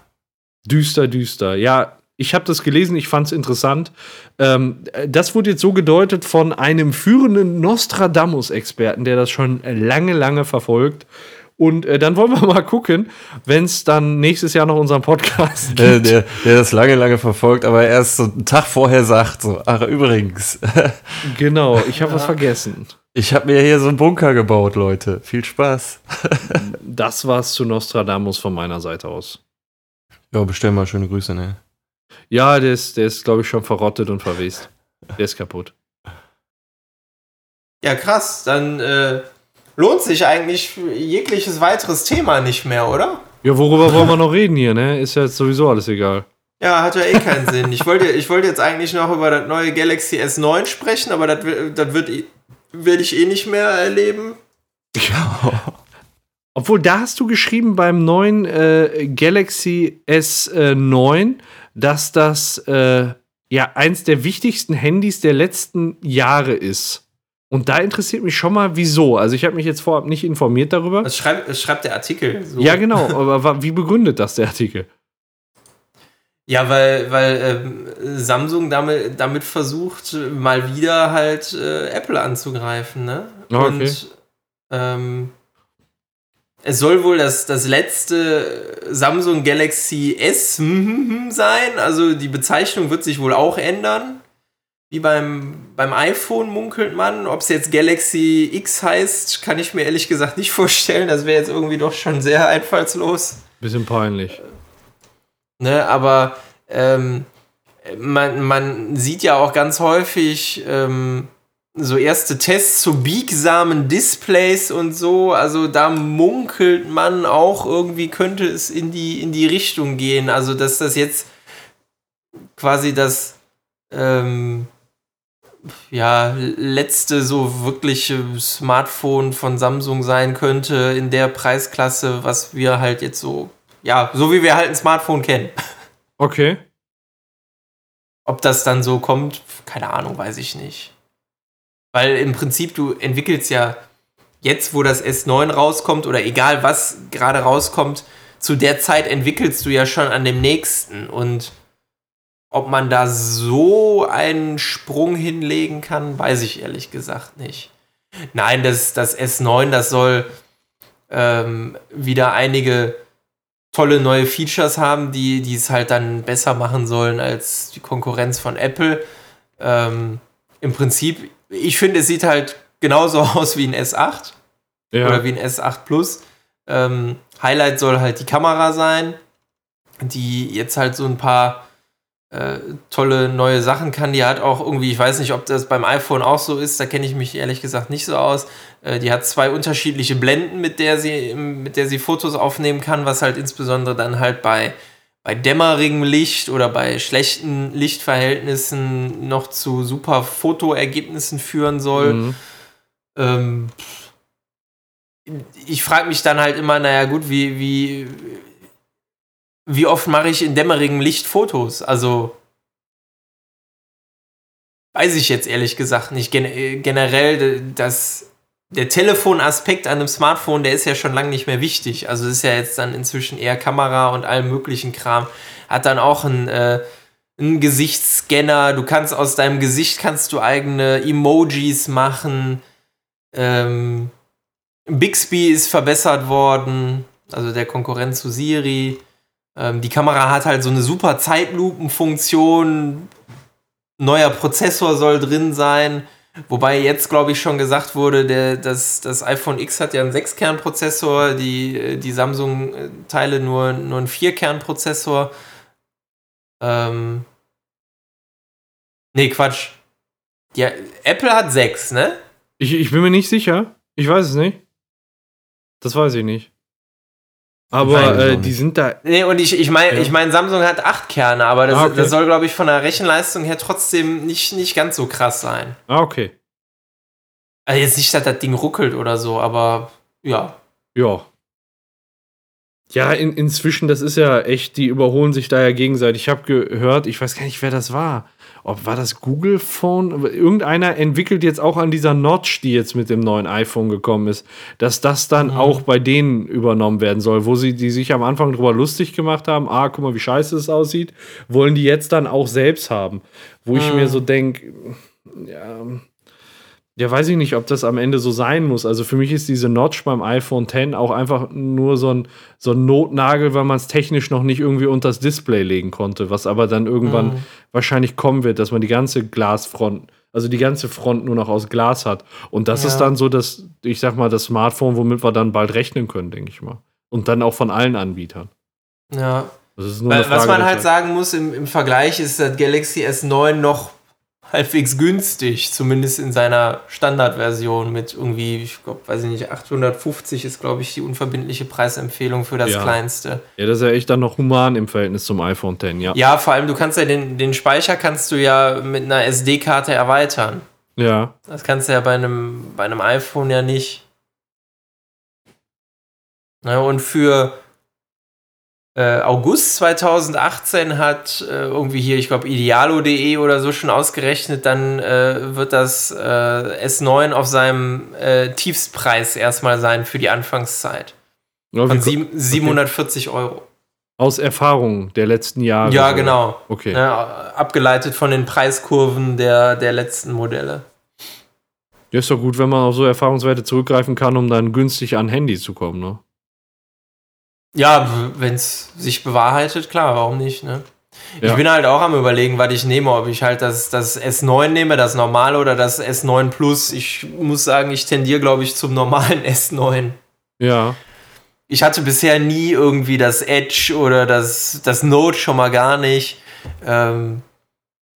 Düster, düster. Ja, ich habe das gelesen, ich fand es interessant. Ähm, das wurde jetzt so gedeutet von einem führenden Nostradamus-Experten, der das schon lange, lange verfolgt. Und äh, dann wollen wir mal gucken, wenn es dann nächstes Jahr noch unseren Podcast gibt. Der, der, der das lange, lange verfolgt, aber erst so einen Tag vorher sagt, so, ach übrigens, Genau, ich habe was vergessen. Ich habe mir hier so einen Bunker gebaut, Leute. Viel Spaß. Das war's zu Nostradamus von meiner Seite aus. Ja, bestell mal schöne Grüße, ne? Ja, der ist, der ist glaube ich, schon verrottet und verwest. Der ist kaputt. Ja, krass. Dann äh, lohnt sich eigentlich jegliches weiteres Thema nicht mehr, oder? Ja, worüber wollen wir noch reden hier, ne? Ist ja jetzt sowieso alles egal. Ja, hat ja eh keinen Sinn. Ich wollte, ich wollte jetzt eigentlich noch über das neue Galaxy S9 sprechen, aber das, das wird, eh- werde ich eh nicht mehr erleben. Obwohl, da hast du geschrieben beim neuen äh, Galaxy S9, dass das äh, ja eins der wichtigsten Handys der letzten Jahre ist. Und da interessiert mich schon mal, wieso. Also ich habe mich jetzt vorab nicht informiert darüber. Das schreibt, das schreibt der Artikel. So. Ja, genau. Aber wie begründet das der Artikel? Ja, weil, weil ähm, Samsung damit, damit versucht, mal wieder halt äh, Apple anzugreifen, ne? Ah, okay. Und ähm, es soll wohl das, das letzte Samsung Galaxy S sein. Also die Bezeichnung wird sich wohl auch ändern. Wie beim, beim iPhone munkelt man. Ob es jetzt Galaxy X heißt, kann ich mir ehrlich gesagt nicht vorstellen. Das wäre jetzt irgendwie doch schon sehr einfallslos. Bisschen peinlich. Ne, aber ähm, man, man sieht ja auch ganz häufig ähm, so erste Tests zu biegsamen Displays und so. Also da munkelt man auch irgendwie, könnte es in die, in die Richtung gehen. Also dass das jetzt quasi das ähm, ja, letzte so wirkliche Smartphone von Samsung sein könnte in der Preisklasse, was wir halt jetzt so, ja, so wie wir halt ein Smartphone kennen. Okay. Ob das dann so kommt, keine Ahnung, weiß ich nicht. Weil im Prinzip du entwickelst ja jetzt, wo das S9 rauskommt oder egal was gerade rauskommt, zu der Zeit entwickelst du ja schon an dem nächsten und ob man da so einen Sprung hinlegen kann, weiß ich ehrlich gesagt nicht. Nein, das, das S9, das soll ähm, wieder einige tolle neue Features haben, die, die es halt dann besser machen sollen als die Konkurrenz von Apple. Ähm, Im Prinzip, ich finde, es sieht halt genauso aus wie ein S8 ja. oder wie ein S8 Plus. Ähm, Highlight soll halt die Kamera sein, die jetzt halt so ein paar äh, tolle neue Sachen kann. Die hat auch irgendwie, ich weiß nicht, ob das beim iPhone auch so ist, da kenne ich mich ehrlich gesagt nicht so aus. Äh, die hat zwei unterschiedliche Blenden, mit der sie, mit der sie Fotos aufnehmen kann, was halt insbesondere dann halt bei, bei dämmerigem Licht oder bei schlechten Lichtverhältnissen noch zu super Fotoergebnissen führen soll. Mhm. Ähm, ich frage mich dann halt immer, naja gut, wie, wie, wie oft mache ich in dämmerigem Licht Fotos? Also weiß ich jetzt ehrlich gesagt nicht. Gen äh, generell, das, der Telefonaspekt an einem Smartphone, der ist ja schon lange nicht mehr wichtig. Also ist ja jetzt dann inzwischen eher Kamera und allem möglichen Kram. Hat dann auch einen, äh, einen Gesichtsscanner. Du kannst aus deinem Gesicht kannst du eigene Emojis machen. Ähm, Bixby ist verbessert worden, also der Konkurrent zu Siri. Ähm, die Kamera hat halt so eine super Zeitlupenfunktion. Neuer Prozessor soll drin sein. Wobei jetzt, glaube ich, schon gesagt wurde, der, das, das iPhone X hat ja einen 6-Kern-Prozessor, die, die Samsung-Teile nur, nur einen 4-Kern-Prozessor. Ähm. Nee, Quatsch. Ja, Apple hat 6, ne? Ich, ich bin mir nicht sicher. Ich weiß es nicht. Das weiß ich nicht. Aber äh, die sind da. Nee, und ich, ich meine, ja. ich mein, Samsung hat acht Kerne, aber das, ah, okay. das soll, glaube ich, von der Rechenleistung her trotzdem nicht, nicht ganz so krass sein. Ah, okay. Also jetzt nicht, dass das Ding ruckelt oder so, aber ja. Ja. Ja, in, inzwischen, das ist ja echt, die überholen sich da ja gegenseitig. Ich habe gehört, ich weiß gar nicht, wer das war ob war das Google Phone? Irgendeiner entwickelt jetzt auch an dieser Notch, die jetzt mit dem neuen iPhone gekommen ist, dass das dann mhm. auch bei denen übernommen werden soll, wo sie die sich am Anfang drüber lustig gemacht haben, ah, guck mal, wie scheiße es aussieht, wollen die jetzt dann auch selbst haben. Wo mhm. ich mir so denke, ja, ja, weiß ich nicht, ob das am Ende so sein muss. Also für mich ist diese Notch beim iPhone X auch einfach nur so ein, so ein Notnagel, weil man es technisch noch nicht irgendwie unter das Display legen konnte, was aber dann irgendwann mhm. wahrscheinlich kommen wird, dass man die ganze Glasfront, also die ganze Front nur noch aus Glas hat. Und das ja. ist dann so das, ich sag mal, das Smartphone, womit wir dann bald rechnen können, denke ich mal. Und dann auch von allen Anbietern. Ja. was man halt sagen muss im, im Vergleich ist das Galaxy S9 noch halbwegs günstig, zumindest in seiner Standardversion mit irgendwie, ich glaube, weiß ich nicht, 850 ist, glaube ich, die unverbindliche Preisempfehlung für das ja. kleinste. Ja, das ist ja echt dann noch human im Verhältnis zum iPhone X, ja. Ja, vor allem, du kannst ja den, den Speicher kannst du ja mit einer SD-Karte erweitern. Ja. Das kannst du ja bei einem, bei einem iPhone ja nicht. Ja, und für äh, August 2018 hat äh, irgendwie hier, ich glaube, idealo.de oder so schon ausgerechnet, dann äh, wird das äh, S9 auf seinem äh, Tiefstpreis erstmal sein für die Anfangszeit. Ja, Von sieb 740 okay. Euro. Aus Erfahrung der letzten Jahre. Ja, genau. Okay. Ja, abgeleitet von den Preiskurven der, der letzten Modelle. Ja, ist doch gut, wenn man auf so Erfahrungswerte zurückgreifen kann, um dann günstig an Handy zu kommen, ne? Ja, wenn es sich bewahrheitet, klar, warum nicht, ne? Ja. Ich bin halt auch am überlegen, was ich nehme, ob ich halt das, das S9 nehme, das normale oder das S9 Plus. Ich muss sagen, ich tendiere, glaube ich, zum normalen S9. Ja. Ich hatte bisher nie irgendwie das Edge oder das, das Note schon mal gar nicht. Ähm,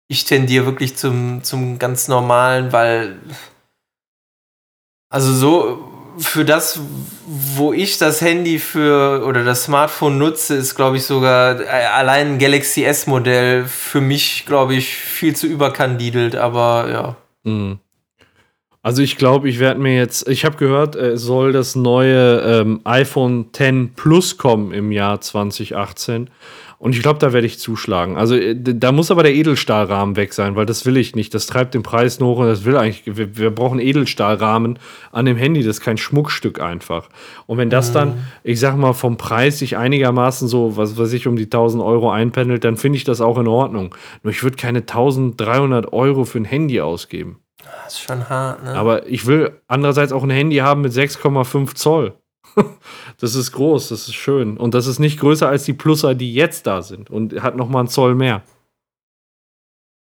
ich tendiere wirklich zum, zum ganz normalen, weil also so für das, wo ich das Handy für oder das Smartphone nutze, ist, glaube ich, sogar äh, allein ein Galaxy S-Modell für mich, glaube ich, viel zu überkandidelt, aber ja. Mhm. Also ich glaube, ich werde mir jetzt, ich habe gehört, es soll das neue ähm, iPhone 10 Plus kommen im Jahr 2018. Und ich glaube, da werde ich zuschlagen. Also äh, da muss aber der Edelstahlrahmen weg sein, weil das will ich nicht. Das treibt den Preis hoch und das will eigentlich. Wir, wir brauchen Edelstahlrahmen an dem Handy. Das ist kein Schmuckstück einfach. Und wenn das mhm. dann, ich sag mal, vom Preis sich einigermaßen so, was weiß ich, um die 1000 Euro einpendelt, dann finde ich das auch in Ordnung. Nur ich würde keine 1300 Euro für ein Handy ausgeben. Das ist schon hart, ne? Aber ich will andererseits auch ein Handy haben mit 6,5 Zoll. das ist groß, das ist schön. Und das ist nicht größer als die Pluser, die jetzt da sind. Und hat nochmal einen Zoll mehr.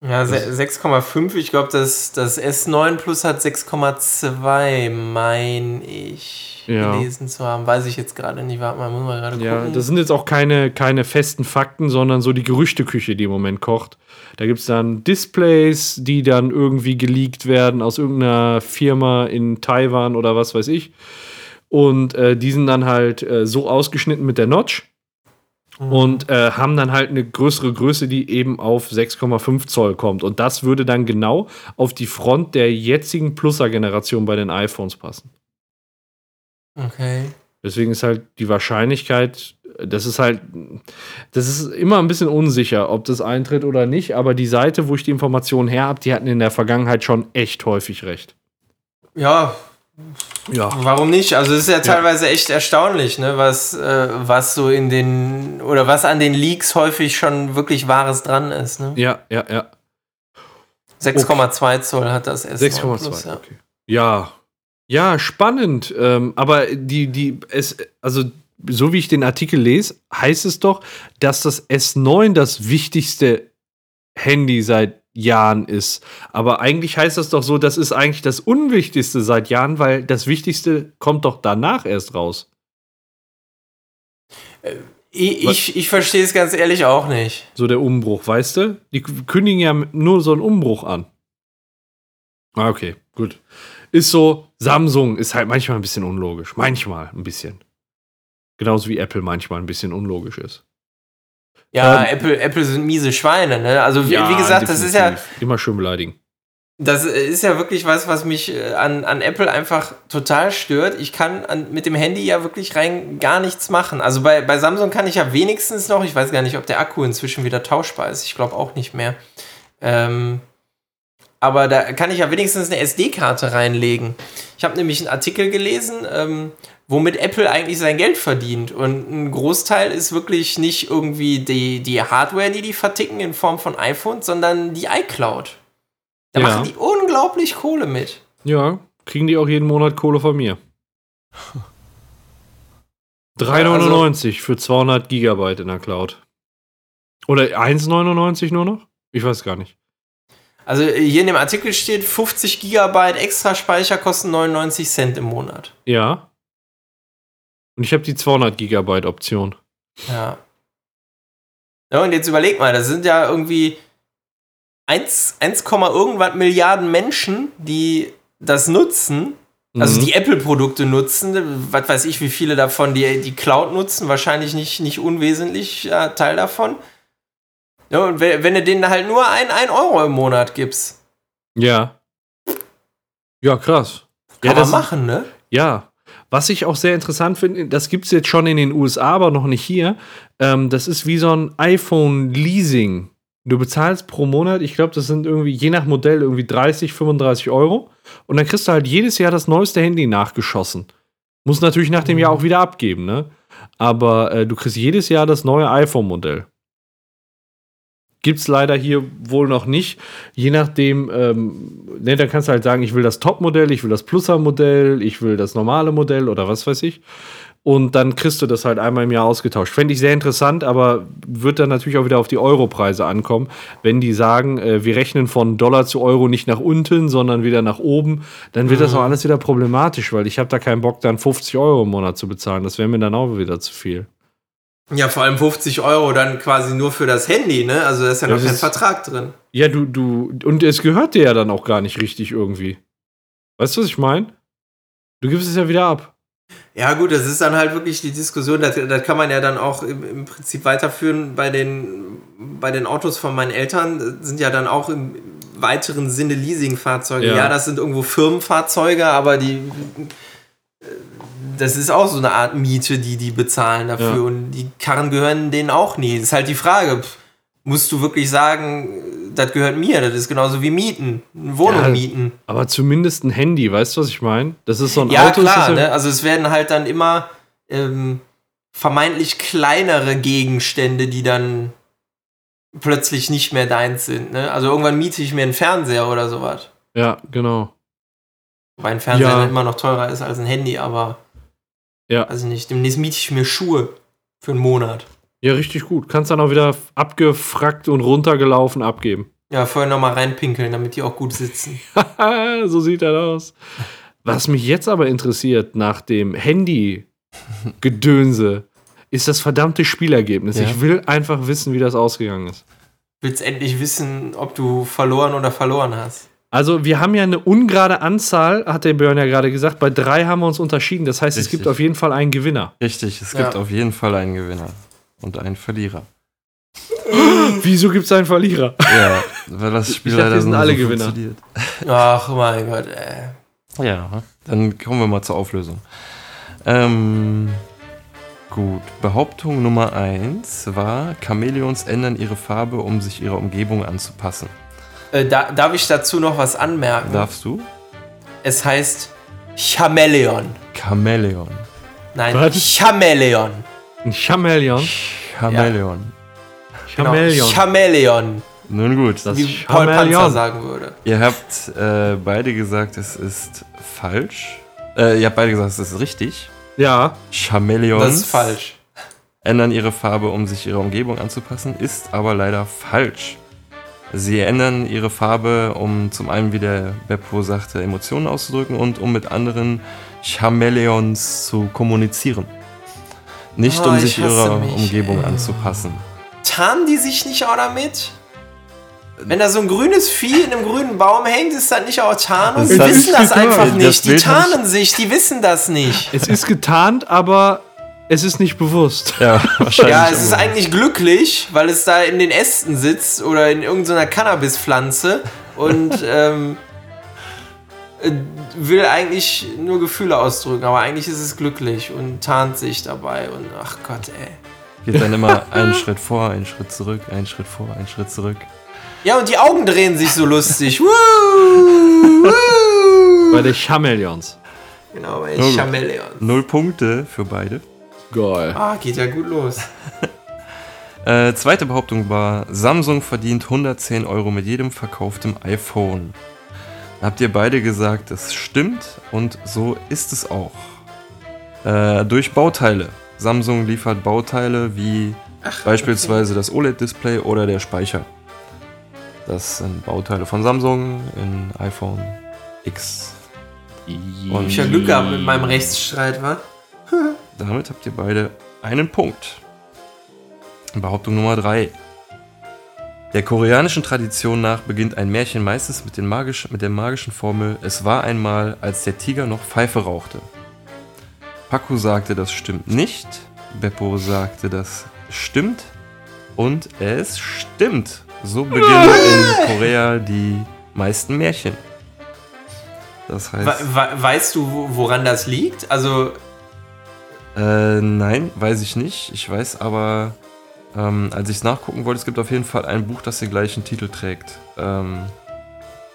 Ja, 6,5. Ich glaube, das, das S9 Plus hat 6,2, meine ich, ja. gelesen zu haben. Weiß ich jetzt gerade nicht. Warte mal, muss man gerade gucken. Ja, das sind jetzt auch keine, keine festen Fakten, sondern so die Gerüchteküche, die im Moment kocht. Da gibt es dann Displays, die dann irgendwie geleakt werden aus irgendeiner Firma in Taiwan oder was weiß ich. Und äh, die sind dann halt äh, so ausgeschnitten mit der Notch mhm. und äh, haben dann halt eine größere Größe, die eben auf 6,5 Zoll kommt. Und das würde dann genau auf die Front der jetzigen Pluser-Generation bei den iPhones passen. Okay. Deswegen ist halt die Wahrscheinlichkeit, das ist halt, das ist immer ein bisschen unsicher, ob das eintritt oder nicht. Aber die Seite, wo ich die Informationen her habe, die hatten in der Vergangenheit schon echt häufig recht. Ja, ja. Warum nicht? Also es ist ja teilweise ja. echt erstaunlich, ne, was, äh, was so in den oder was an den Leaks häufig schon wirklich Wahres dran ist. Ne? Ja, ja, ja. 6,2 okay. Zoll hat das S9 6,2, ja. okay. Ja. Ja, spannend. Ähm, aber die, die, es, also so wie ich den Artikel lese, heißt es doch, dass das S9 das wichtigste Handy seit Jahren ist. Aber eigentlich heißt das doch so, das ist eigentlich das Unwichtigste seit Jahren, weil das Wichtigste kommt doch danach erst raus. Äh, ich, ich, ich verstehe es ganz ehrlich auch nicht. So der Umbruch, weißt du? Die kündigen ja nur so einen Umbruch an. Ah, okay, gut. Ist so, Samsung ist halt manchmal ein bisschen unlogisch. Manchmal ein bisschen. Genauso wie Apple manchmal ein bisschen unlogisch ist. Ja, ähm, Apple, Apple sind miese Schweine, ne? Also, wie, ja, wie gesagt, das ist ja. Immer schön beleidigen. Das ist ja wirklich was, was mich äh, an, an Apple einfach total stört. Ich kann an, mit dem Handy ja wirklich rein gar nichts machen. Also bei, bei Samsung kann ich ja wenigstens noch, ich weiß gar nicht, ob der Akku inzwischen wieder tauschbar ist. Ich glaube auch nicht mehr. Ähm, aber da kann ich ja wenigstens eine SD-Karte reinlegen. Ich habe nämlich einen Artikel gelesen, ähm, womit Apple eigentlich sein Geld verdient. Und ein Großteil ist wirklich nicht irgendwie die, die Hardware, die die verticken in Form von iPhones, sondern die iCloud. Da ja. machen die unglaublich Kohle mit. Ja, kriegen die auch jeden Monat Kohle von mir. 3,99 also, für 200 Gigabyte in der Cloud. Oder 1,99 nur noch? Ich weiß gar nicht. Also hier in dem Artikel steht, 50 Gigabyte extra Speicher kosten 99 Cent im Monat. Ja. Und ich habe die 200 Gigabyte Option. Ja. Ja, und jetzt überleg mal, das sind ja irgendwie 1, 1, irgendwas Milliarden Menschen, die das nutzen. Also mhm. die Apple-Produkte nutzen, was weiß ich, wie viele davon die, die Cloud nutzen, wahrscheinlich nicht, nicht unwesentlich äh, Teil davon. Ja, und wenn, wenn du denen halt nur ein, ein Euro im Monat gibst. Ja. Ja, krass. Kann ja, man machen, ne? Ja. Was ich auch sehr interessant finde, das gibt es jetzt schon in den USA, aber noch nicht hier. Ähm, das ist wie so ein iPhone-Leasing. Du bezahlst pro Monat, ich glaube, das sind irgendwie je nach Modell irgendwie 30, 35 Euro. Und dann kriegst du halt jedes Jahr das neueste Handy nachgeschossen. Muss natürlich nach dem Jahr auch wieder abgeben, ne? Aber äh, du kriegst jedes Jahr das neue iPhone-Modell. Gibt es leider hier wohl noch nicht. Je nachdem, ähm, ne, dann kannst du halt sagen, ich will das Top-Modell, ich will das Pluser-Modell, ich will das normale Modell oder was weiß ich. Und dann kriegst du das halt einmal im Jahr ausgetauscht. Fände ich sehr interessant, aber wird dann natürlich auch wieder auf die Europreise ankommen. Wenn die sagen, äh, wir rechnen von Dollar zu Euro nicht nach unten, sondern wieder nach oben, dann wird mhm. das auch alles wieder problematisch, weil ich habe da keinen Bock, dann 50 Euro im Monat zu bezahlen. Das wäre mir dann auch wieder zu viel. Ja, vor allem 50 Euro dann quasi nur für das Handy, ne? Also da ist ja noch das kein ist, Vertrag drin. Ja, du, du, und es gehört dir ja dann auch gar nicht richtig irgendwie. Weißt du, was ich meine? Du gibst es ja wieder ab. Ja, gut, das ist dann halt wirklich die Diskussion, das, das kann man ja dann auch im, im Prinzip weiterführen bei den, bei den Autos von meinen Eltern, sind ja dann auch im weiteren Sinne Leasingfahrzeuge. Ja. Ja, das sind irgendwo Firmenfahrzeuge, aber die, das ist auch so eine Art Miete, die die bezahlen dafür Ja. und die Karren gehören denen auch nie. Das ist halt die Frage, musst du wirklich sagen, das gehört mir, das ist genauso wie Mieten, eine Wohnung Ja, mieten. Aber zumindest ein Handy, weißt du, was ich meine? Das ist so ein Ja, Auto. klar, das ne? also es werden halt dann immer ähm, vermeintlich kleinere Gegenstände, die dann plötzlich nicht mehr deins sind. Ne? Also irgendwann miete ich mir einen Fernseher oder sowas. Ja, genau. Wobei ein Fernseher Ja. immer noch teurer ist als ein Handy, aber Ja. ich nicht. Demnächst miete ich mir Schuhe für einen Monat. Ja, richtig gut. Kannst dann auch wieder abgefrackt und runtergelaufen abgeben. Ja, vorher nochmal reinpinkeln, damit die auch gut sitzen. so sieht das aus. Was mich jetzt aber interessiert, nach dem Handy-Gedönse, ist das verdammte Spielergebnis. Ja. Ich will einfach wissen, wie das ausgegangen ist. Willst endlich wissen, ob du verloren oder verloren hast. Also, wir haben ja eine ungerade Anzahl, hat der Björn ja gerade gesagt. Bei drei haben wir uns unterschieden. Das heißt, es Richtig. gibt auf jeden Fall einen Gewinner. Richtig, es Ja. gibt auf jeden Fall einen Gewinner und einen Verlierer. Wieso gibt es einen Verlierer? Ja, weil das Spiel Ich dachte, leider wir sind alle so Gewinner. funktioniert. Ach mein Gott, ey. Ja, dann kommen wir mal zur Auflösung. Ähm, gut, Behauptung Nummer 1 war, Chamäleons ändern ihre Farbe, um sich ihrer Umgebung anzupassen. Äh, da, darf ich dazu noch was anmerken? Darfst du? Es heißt Chameleon. Chamäleon. Nein, Was? Chameleon. Ein Chamäleon. Chamäleon. Genau, Chamäleon. Chameleon, Nun gut, Das wie Paul Panzer Chamäleon. sagen würde. ihr habt äh, beide gesagt, es ist falsch. Äh, ihr habt beide gesagt, es ist richtig. Ja. Chamäleons Das ist falsch. ändern ihre Farbe, um sich ihrer Umgebung anzupassen, ist aber leider falsch. Sie ändern ihre Farbe, um zum einen, wie der Beppo sagte, Emotionen auszudrücken und um mit anderen Chamäleons zu kommunizieren. Nicht Oh, um ich sich ihrer mich. Umgebung anzupassen. Tarnen die sich nicht auch damit? Wenn da so ein grünes Vieh in einem grünen Baum hängt, ist das nicht auch Tarnung? Das Die wissen das Das einfach nicht. Die hab ich- tarnen sich, die wissen das nicht. Es ist getarnt, aber es ist nicht bewusst. Ja, wahrscheinlich. Ja, es ist eigentlich glücklich, weil es da in den Ästen sitzt oder in irgendeiner Cannabispflanze und ähm, äh, will eigentlich nur Gefühle ausdrücken, aber eigentlich ist es glücklich und tarnt sich dabei und ach Gott, ey. Geht dann immer einen Schritt vor, einen Schritt zurück, einen Schritt vor, einen Schritt zurück. Ja, und die Augen drehen sich so lustig. Woo, woo. Bei den Chamäleons. Genau, bei Oh gut. Chameleon. Null Punkte für beide. Geil. Ah, geht ja gut los. Äh, zweite Behauptung war, Samsung verdient 110 Euro mit jedem verkauftem iPhone. Habt ihr beide gesagt, das stimmt und so ist es auch. Äh, durch Bauteile. Samsung liefert Bauteile wie beispielsweise das OLED-Display oder der Speicher. Das sind Bauteile von Samsung in iPhone X. Und Ich hab Glück gehabt mit meinem Rechtsstreit, wa? damit habt ihr beide einen Punkt. Behauptung Nummer 3. Der koreanischen Tradition nach beginnt ein Märchen meistens mit, den magisch, mit der magischen Formel Es war einmal, als der Tiger noch Pfeife rauchte. Paku sagte, das stimmt nicht. Beppo sagte, das stimmt. Und es stimmt. So beginnen in Korea die meisten Märchen. Das heißt. We we weißt du, wo- woran das liegt? Also, Äh, nein, weiß ich nicht. Ich weiß aber, ähm, als ich es nachgucken wollte, es gibt auf jeden Fall ein Buch, das den gleichen Titel trägt. Ähm,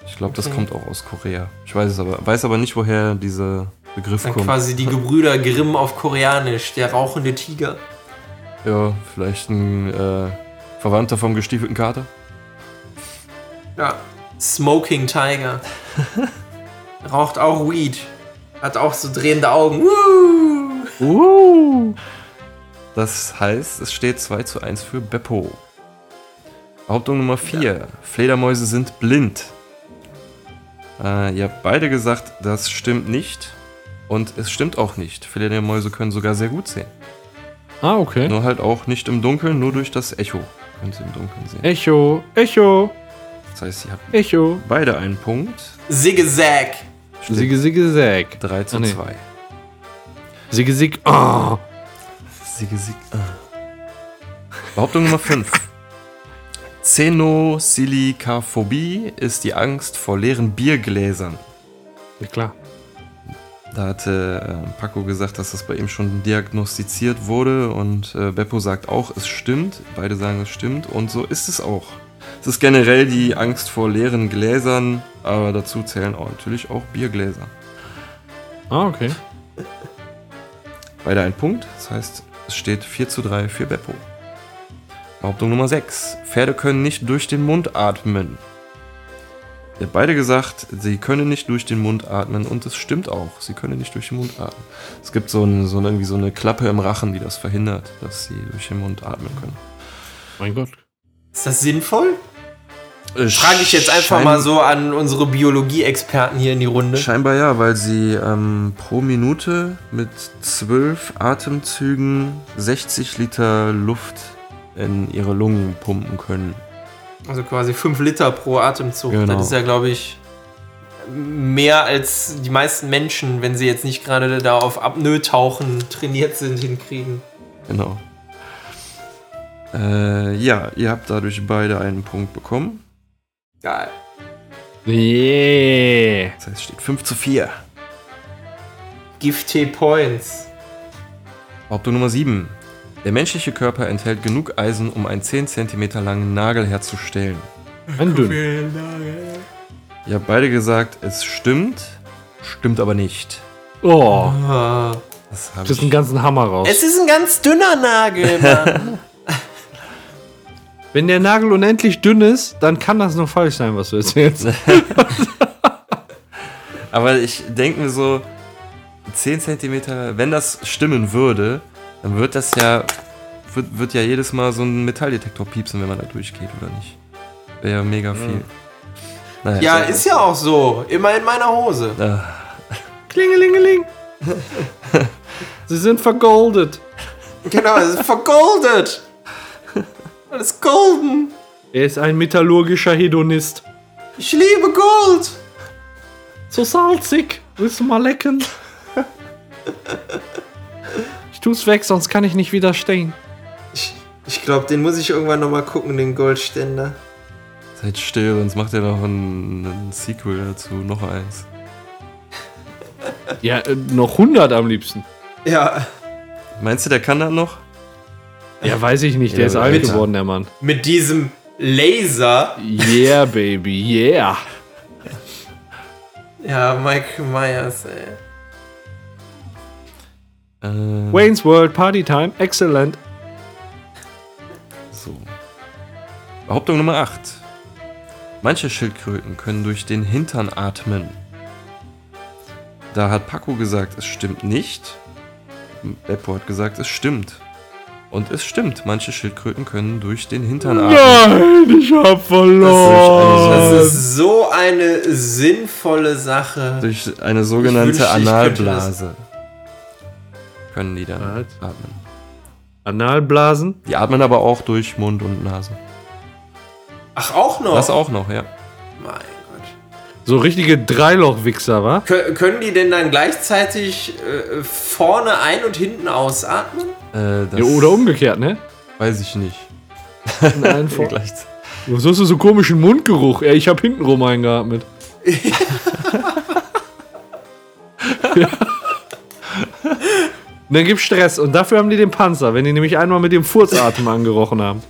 ich glaube, das Okay. kommt auch aus Korea. Ich weiß es aber, weiß aber nicht, woher dieser Begriff dann kommt. quasi die Gebrüder Grimm auf Koreanisch, der rauchende Tiger. Ja, vielleicht ein äh, Verwandter vom gestiefelten Kater. Ja. Smoking Tiger. Raucht auch Weed. Hat auch so drehende Augen. Woo! Uh. Das heißt, es steht 2 zu 1 für Beppo. Behauptung Nummer 4. Fledermäuse sind blind. Äh, ihr habt beide gesagt, das stimmt nicht. Und es stimmt auch nicht. Fledermäuse können sogar sehr gut sehen. Ah, okay. Nur halt auch nicht im Dunkeln, nur durch das Echo können sie im Dunkeln sehen. Echo, Echo, Das heißt, ihr habt Echo. beide einen Punkt. Zigzag. Sigge, Sigge, Säg. 3 zu Ah, nee. 2. Sigge, Sigge, oh. Siege, Sieg. Ah. Behauptung Nummer 5. Xenosilikaphobie ist die Angst vor leeren Biergläsern. Ja, klar. Da hatte äh, Paco gesagt, dass das bei ihm schon diagnostiziert wurde und äh, Beppo sagt auch, es stimmt. Beide sagen, es stimmt und so ist es auch. Es ist generell die Angst vor leeren Gläsern, aber dazu zählen auch natürlich auch Biergläser. Ah, okay. Beide ein Punkt, das heißt, es steht 4 zu 3 für Beppo. Behauptung Nummer 6. Pferde können nicht durch den Mund atmen. Ihr habt beide gesagt, sie können nicht durch den Mund atmen und es stimmt auch. Sie können nicht durch den Mund atmen. Es gibt so, ein, so irgendwie so eine Klappe im Rachen, die das verhindert, dass sie durch den Mund atmen können. Mein Gott. Ist das sinnvoll? Frage ich jetzt einfach Schein- mal so an unsere Biologie-Experten hier in die Runde. Scheinbar ja, weil sie ähm, pro Minute mit zwölf Atemzügen 60 Liter Luft in ihre Lungen pumpen können. Also quasi 5 Liter pro Atemzug. Genau. Das ist ja, glaube ich, mehr als die meisten Menschen, wenn sie jetzt nicht gerade da auf Apnoe-Tauchen trainiert sind, hinkriegen. Genau. Äh, ja, ihr habt dadurch beide einen Punkt bekommen. Geil. Yeah. Das heißt, es steht 5 zu 4. Gifte Points. Behauptung Nummer 7. Der menschliche Körper enthält genug Eisen, um einen 10 cm langen Nagel herzustellen. Ein dünn. Ihr habt beide gesagt, es stimmt, stimmt aber nicht. Oh. Ah. Das Das ist ich einen ganzen Hammer raus. Es ist ein ganz dünner Nagel, Mann. Wenn der Nagel unendlich dünn ist, dann kann das noch falsch sein, was du erzählst. Aber ich denke mir so, 10 cm, wenn das stimmen würde, dann wird das ja, wird, wird ja jedes Mal so ein Metalldetektor piepsen, wenn man da durchgeht, oder nicht? Wäre ja mega viel. Naja, ja, ist ja auch so. Immer in meiner Hose. Ah, Klingelingeling. Sie sind vergoldet. Genau, es ist vergoldet. Alles golden. Er ist ein metallurgischer Hedonist. Ich liebe Gold. So salzig. Willst du mal lecken? Ich tu's weg, sonst kann ich nicht widerstehen. Ich, ich glaube, den muss ich irgendwann noch mal gucken, den Goldständer. seid still, sonst macht er noch ein, ein Sequel dazu, noch eins. Ja, äh, noch 100 am liebsten. Ja, Meinst du, der kann das noch? Ja, weiß ich nicht. Der Ja, ist alt geworden, der Mann. mit diesem Laser. Yeah, baby, yeah. Ja, Mike Myers, ey. Äh, Wayne's World Party Time, excellent. So. Behauptung Nummer 8. Manche Schildkröten können durch den Hintern atmen. Da hat Paco gesagt, es stimmt nicht. Beppo hat gesagt, es stimmt. Und es stimmt, manche Schildkröten können durch den Hintern atmen. Nein, ich hab verloren. Das ist so eine sinnvolle Sache. Durch eine sogenannte wünschte, Analblase können die dann Was? atmen. Analblasen? Die atmen aber auch durch Mund und Nase. Ach, auch noch? Das auch noch, ja. Mein Gott. So richtige Dreiloch-Wichser, wa? Kö- können die denn dann gleichzeitig äh, vorne ein- und hinten ausatmen? Äh, Ja, oder umgekehrt, ne? weiß ich nicht. In vor- Gleichzeitig. Was hast du so komischen Mundgeruch? Ey, ich hab hintenrum eingeatmet. ja. Und Dann gibt's Stress und dafür haben die den Panzer, wenn die nämlich einmal mit dem Furzatem angerochen haben.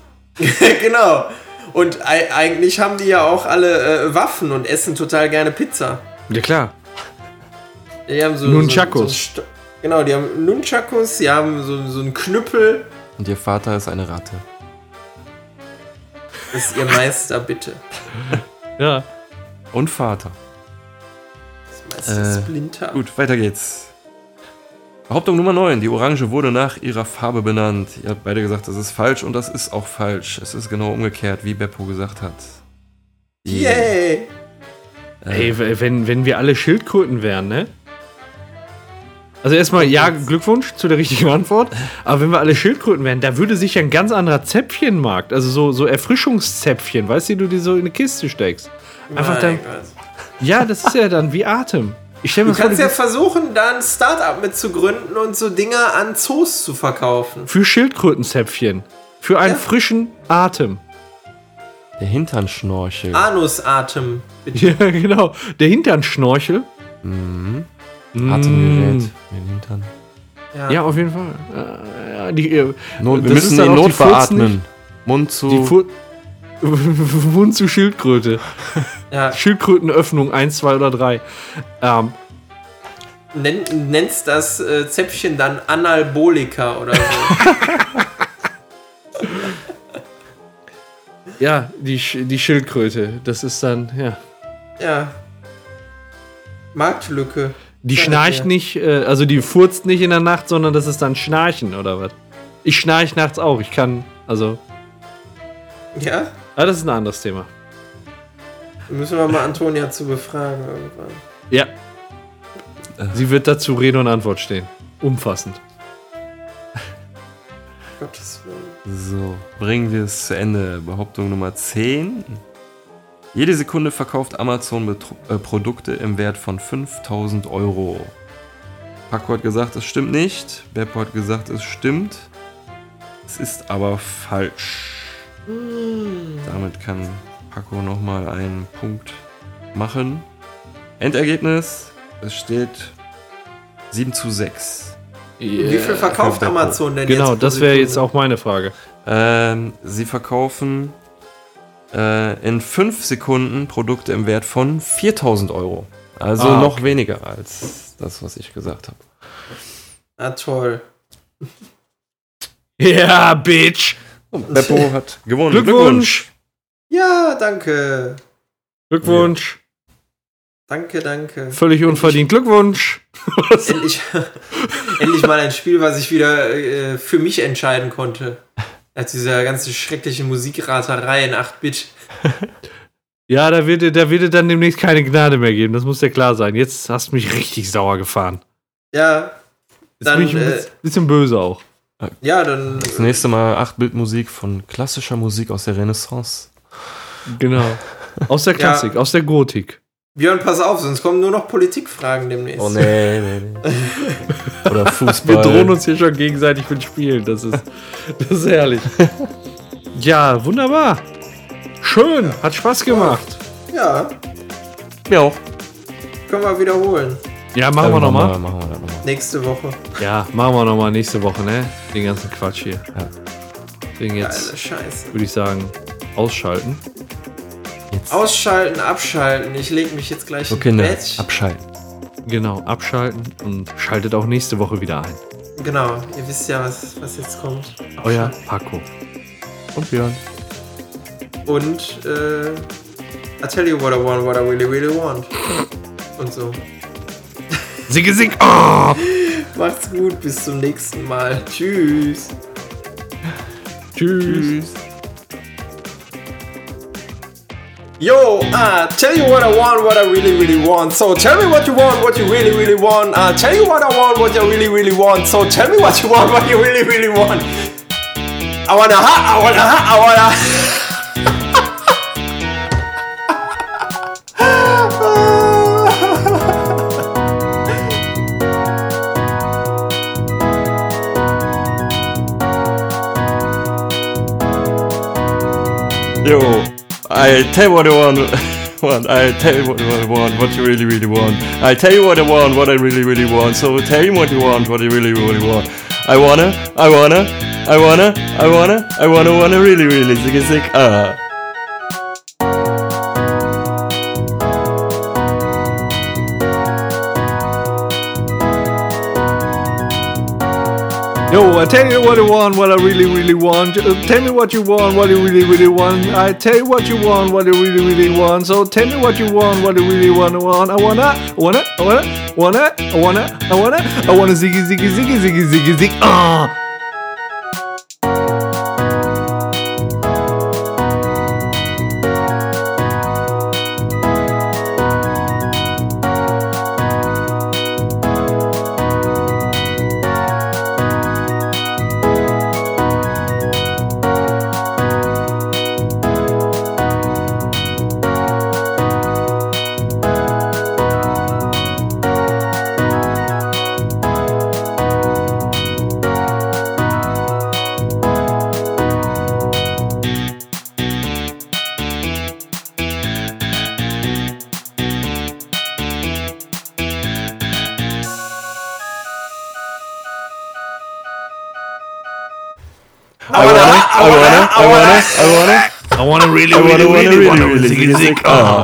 genau. Und ei- eigentlich haben die ja auch alle äh, Waffen und essen total gerne Pizza. Ja klar. Die haben so, Nunchakos. So, so genau, die haben Nunchakos, die haben so, so einen Knüppel. Und ihr Vater ist eine Ratte. Das ist ihr Meister, bitte. Ja. Und Vater. Das ist Meister Äh, Splinter. Gut, weiter geht's. Behauptung Nummer 9. Die Orange wurde nach ihrer Farbe benannt. Ihr habt beide gesagt, das ist falsch und das ist auch falsch. Es ist genau umgekehrt, wie Beppo gesagt hat. Yay! Ey, w- wenn, wenn wir alle Schildkröten wären, ne? Also erstmal, ja, Glückwunsch zu der richtigen Antwort. Aber wenn wir alle Schildkröten wären, da würde sich ja ein ganz anderer Zäpfchenmarkt, also so, so Erfrischungszäpfchen, weißt du, die du die so in eine Kiste steckst. Einfach dann, ja, das ist ja dann wie Atem. Ich Du vor, kannst du ja versuchen, da ein Startup mit zu gründen und so Dinger an Zoos zu verkaufen. für Schildkrötenzäpfchen. Für einen Ja. frischen Atem. Der Hinternschnorchel. Anusatem. Ja, genau. Der Hinternschnorchel. Mhm. Mm. Atemgerät. Den Hintern. Ja, auf jeden Fall. Äh, ja, die, äh, Not, wir müssen den Not beatmen. Mund zu. Mund zu Schildkröte. Ja. Schildkrötenöffnung 1, 2 oder 3. Ähm, Nenn, nennst das äh, Zäpfchen dann Analbolika oder so. ja, die, die Schildkröte. Das ist dann, ja. ja. Marktlücke. Die Ja, schnarcht nicht, äh, also die furzt nicht in der Nacht, sondern das ist dann Schnarchen oder was? Ich schnarch nachts auch. Ich kann, also. Ja? Ah, das ist ein anderes Thema. Müssen wir mal Antonia zu befragen irgendwann. Ja. Sie wird dazu Rede und Antwort stehen. Umfassend. Gottes Willen. So, bringen wir es zu Ende. Behauptung Nummer 10. Jede Sekunde verkauft Amazon Betru äh, Produkte im Wert von 5000 Euro. Paco hat gesagt, es stimmt nicht. Beppo hat gesagt, es stimmt. Es ist aber falsch. Damit kann Paco nochmal einen Punkt machen. Endergebnis: Es steht 7 zu 6. Wie viel verkauft. Amazon denn jetzt? Genau, das wäre jetzt auch meine Frage. Ähm, sie verkaufen äh, in 5 Sekunden Produkte im Wert von 4000 Euro. Also Ah, noch weniger als das, was ich gesagt habe. Ah, toll. Ja, Bitch! Beppo hat gewonnen. Glückwunsch! Ja, danke. Glückwunsch! Danke, danke. Völlig unverdient. Glückwunsch! Endlich, endlich mal ein Spiel, was ich wieder äh, für mich entscheiden konnte. Als dieser ganze schreckliche Musikraterei in 8-Bit. Ja, da wird, dir- da wird dir dann demnächst keine Gnade mehr geben. Das muss dir klar sein. Jetzt hast du mich richtig sauer gefahren. Ja, Jetzt Dann, bin ich ein äh, bisschen- bisschen böse auch. ja, dann. Das nächste Mal 8-Bit-Musik von klassischer Musik aus der Renaissance. Genau. Aus der Klassik, aus der Gotik. Björn, pass auf, sonst kommen nur noch Politikfragen demnächst. Oh nee, nee, nee. Oder Fußball. Wir drohen uns hier schon gegenseitig mit Spielen. Das ist, das ist herrlich. Ja, wunderbar. Schön, hat Spaß gemacht. Ja, Mir auch. können wir wiederholen. Ja, machen wir Irgendwann nochmal. mal Machen wir das nochmal. Nächste Woche. Ja, machen wir nochmal nächste Woche, ne? Den ganzen Quatsch hier. Ja. Deswegen jetzt Scheiße. würde ich sagen, ausschalten. Jetzt. Ausschalten, abschalten. Ich leg mich jetzt gleich Kinder, Bett. abschalten. Genau, abschalten und schaltet auch nächste Woche wieder ein. Genau, ihr wisst ja, was, was jetzt kommt. Euer Paco. Und Björn. Und, äh, I tell you what I want, what I really, really want. Und so. Sigge Sig. Oh! Macht's gut, bis zum nächsten Mal. Tschüss. Tschüss. Yo, uh, tell you what I want, what I really, really want. So tell me what you want, what you really, really want. Uh, tell you what I want, what you really, really want. So tell me what you want, what you really, really want. I wanna ha, I wanna ha, I wanna. Yo, I tell you what I want. want. I tell you what I want, what you really, really want. I tell you what I want, what I really, really want. So tell me what you want, what you really, really want. I wanna, I wanna, I wanna, I wanna, I wanna, wanna, really, really, sick, sick, ah. Yo, I tell you what I want, what I really, really want. Uh, tell me what you want, what you really, really want. I tell you what you want, what you really, really want. So tell me what you want, what you really wanna want. I wanna, I wanna, I wanna, I wanna, I wanna, I wanna, I wanna ziggy, ziggy, ziggy, ziggy, ziggy, zig. Ah. I wanna, I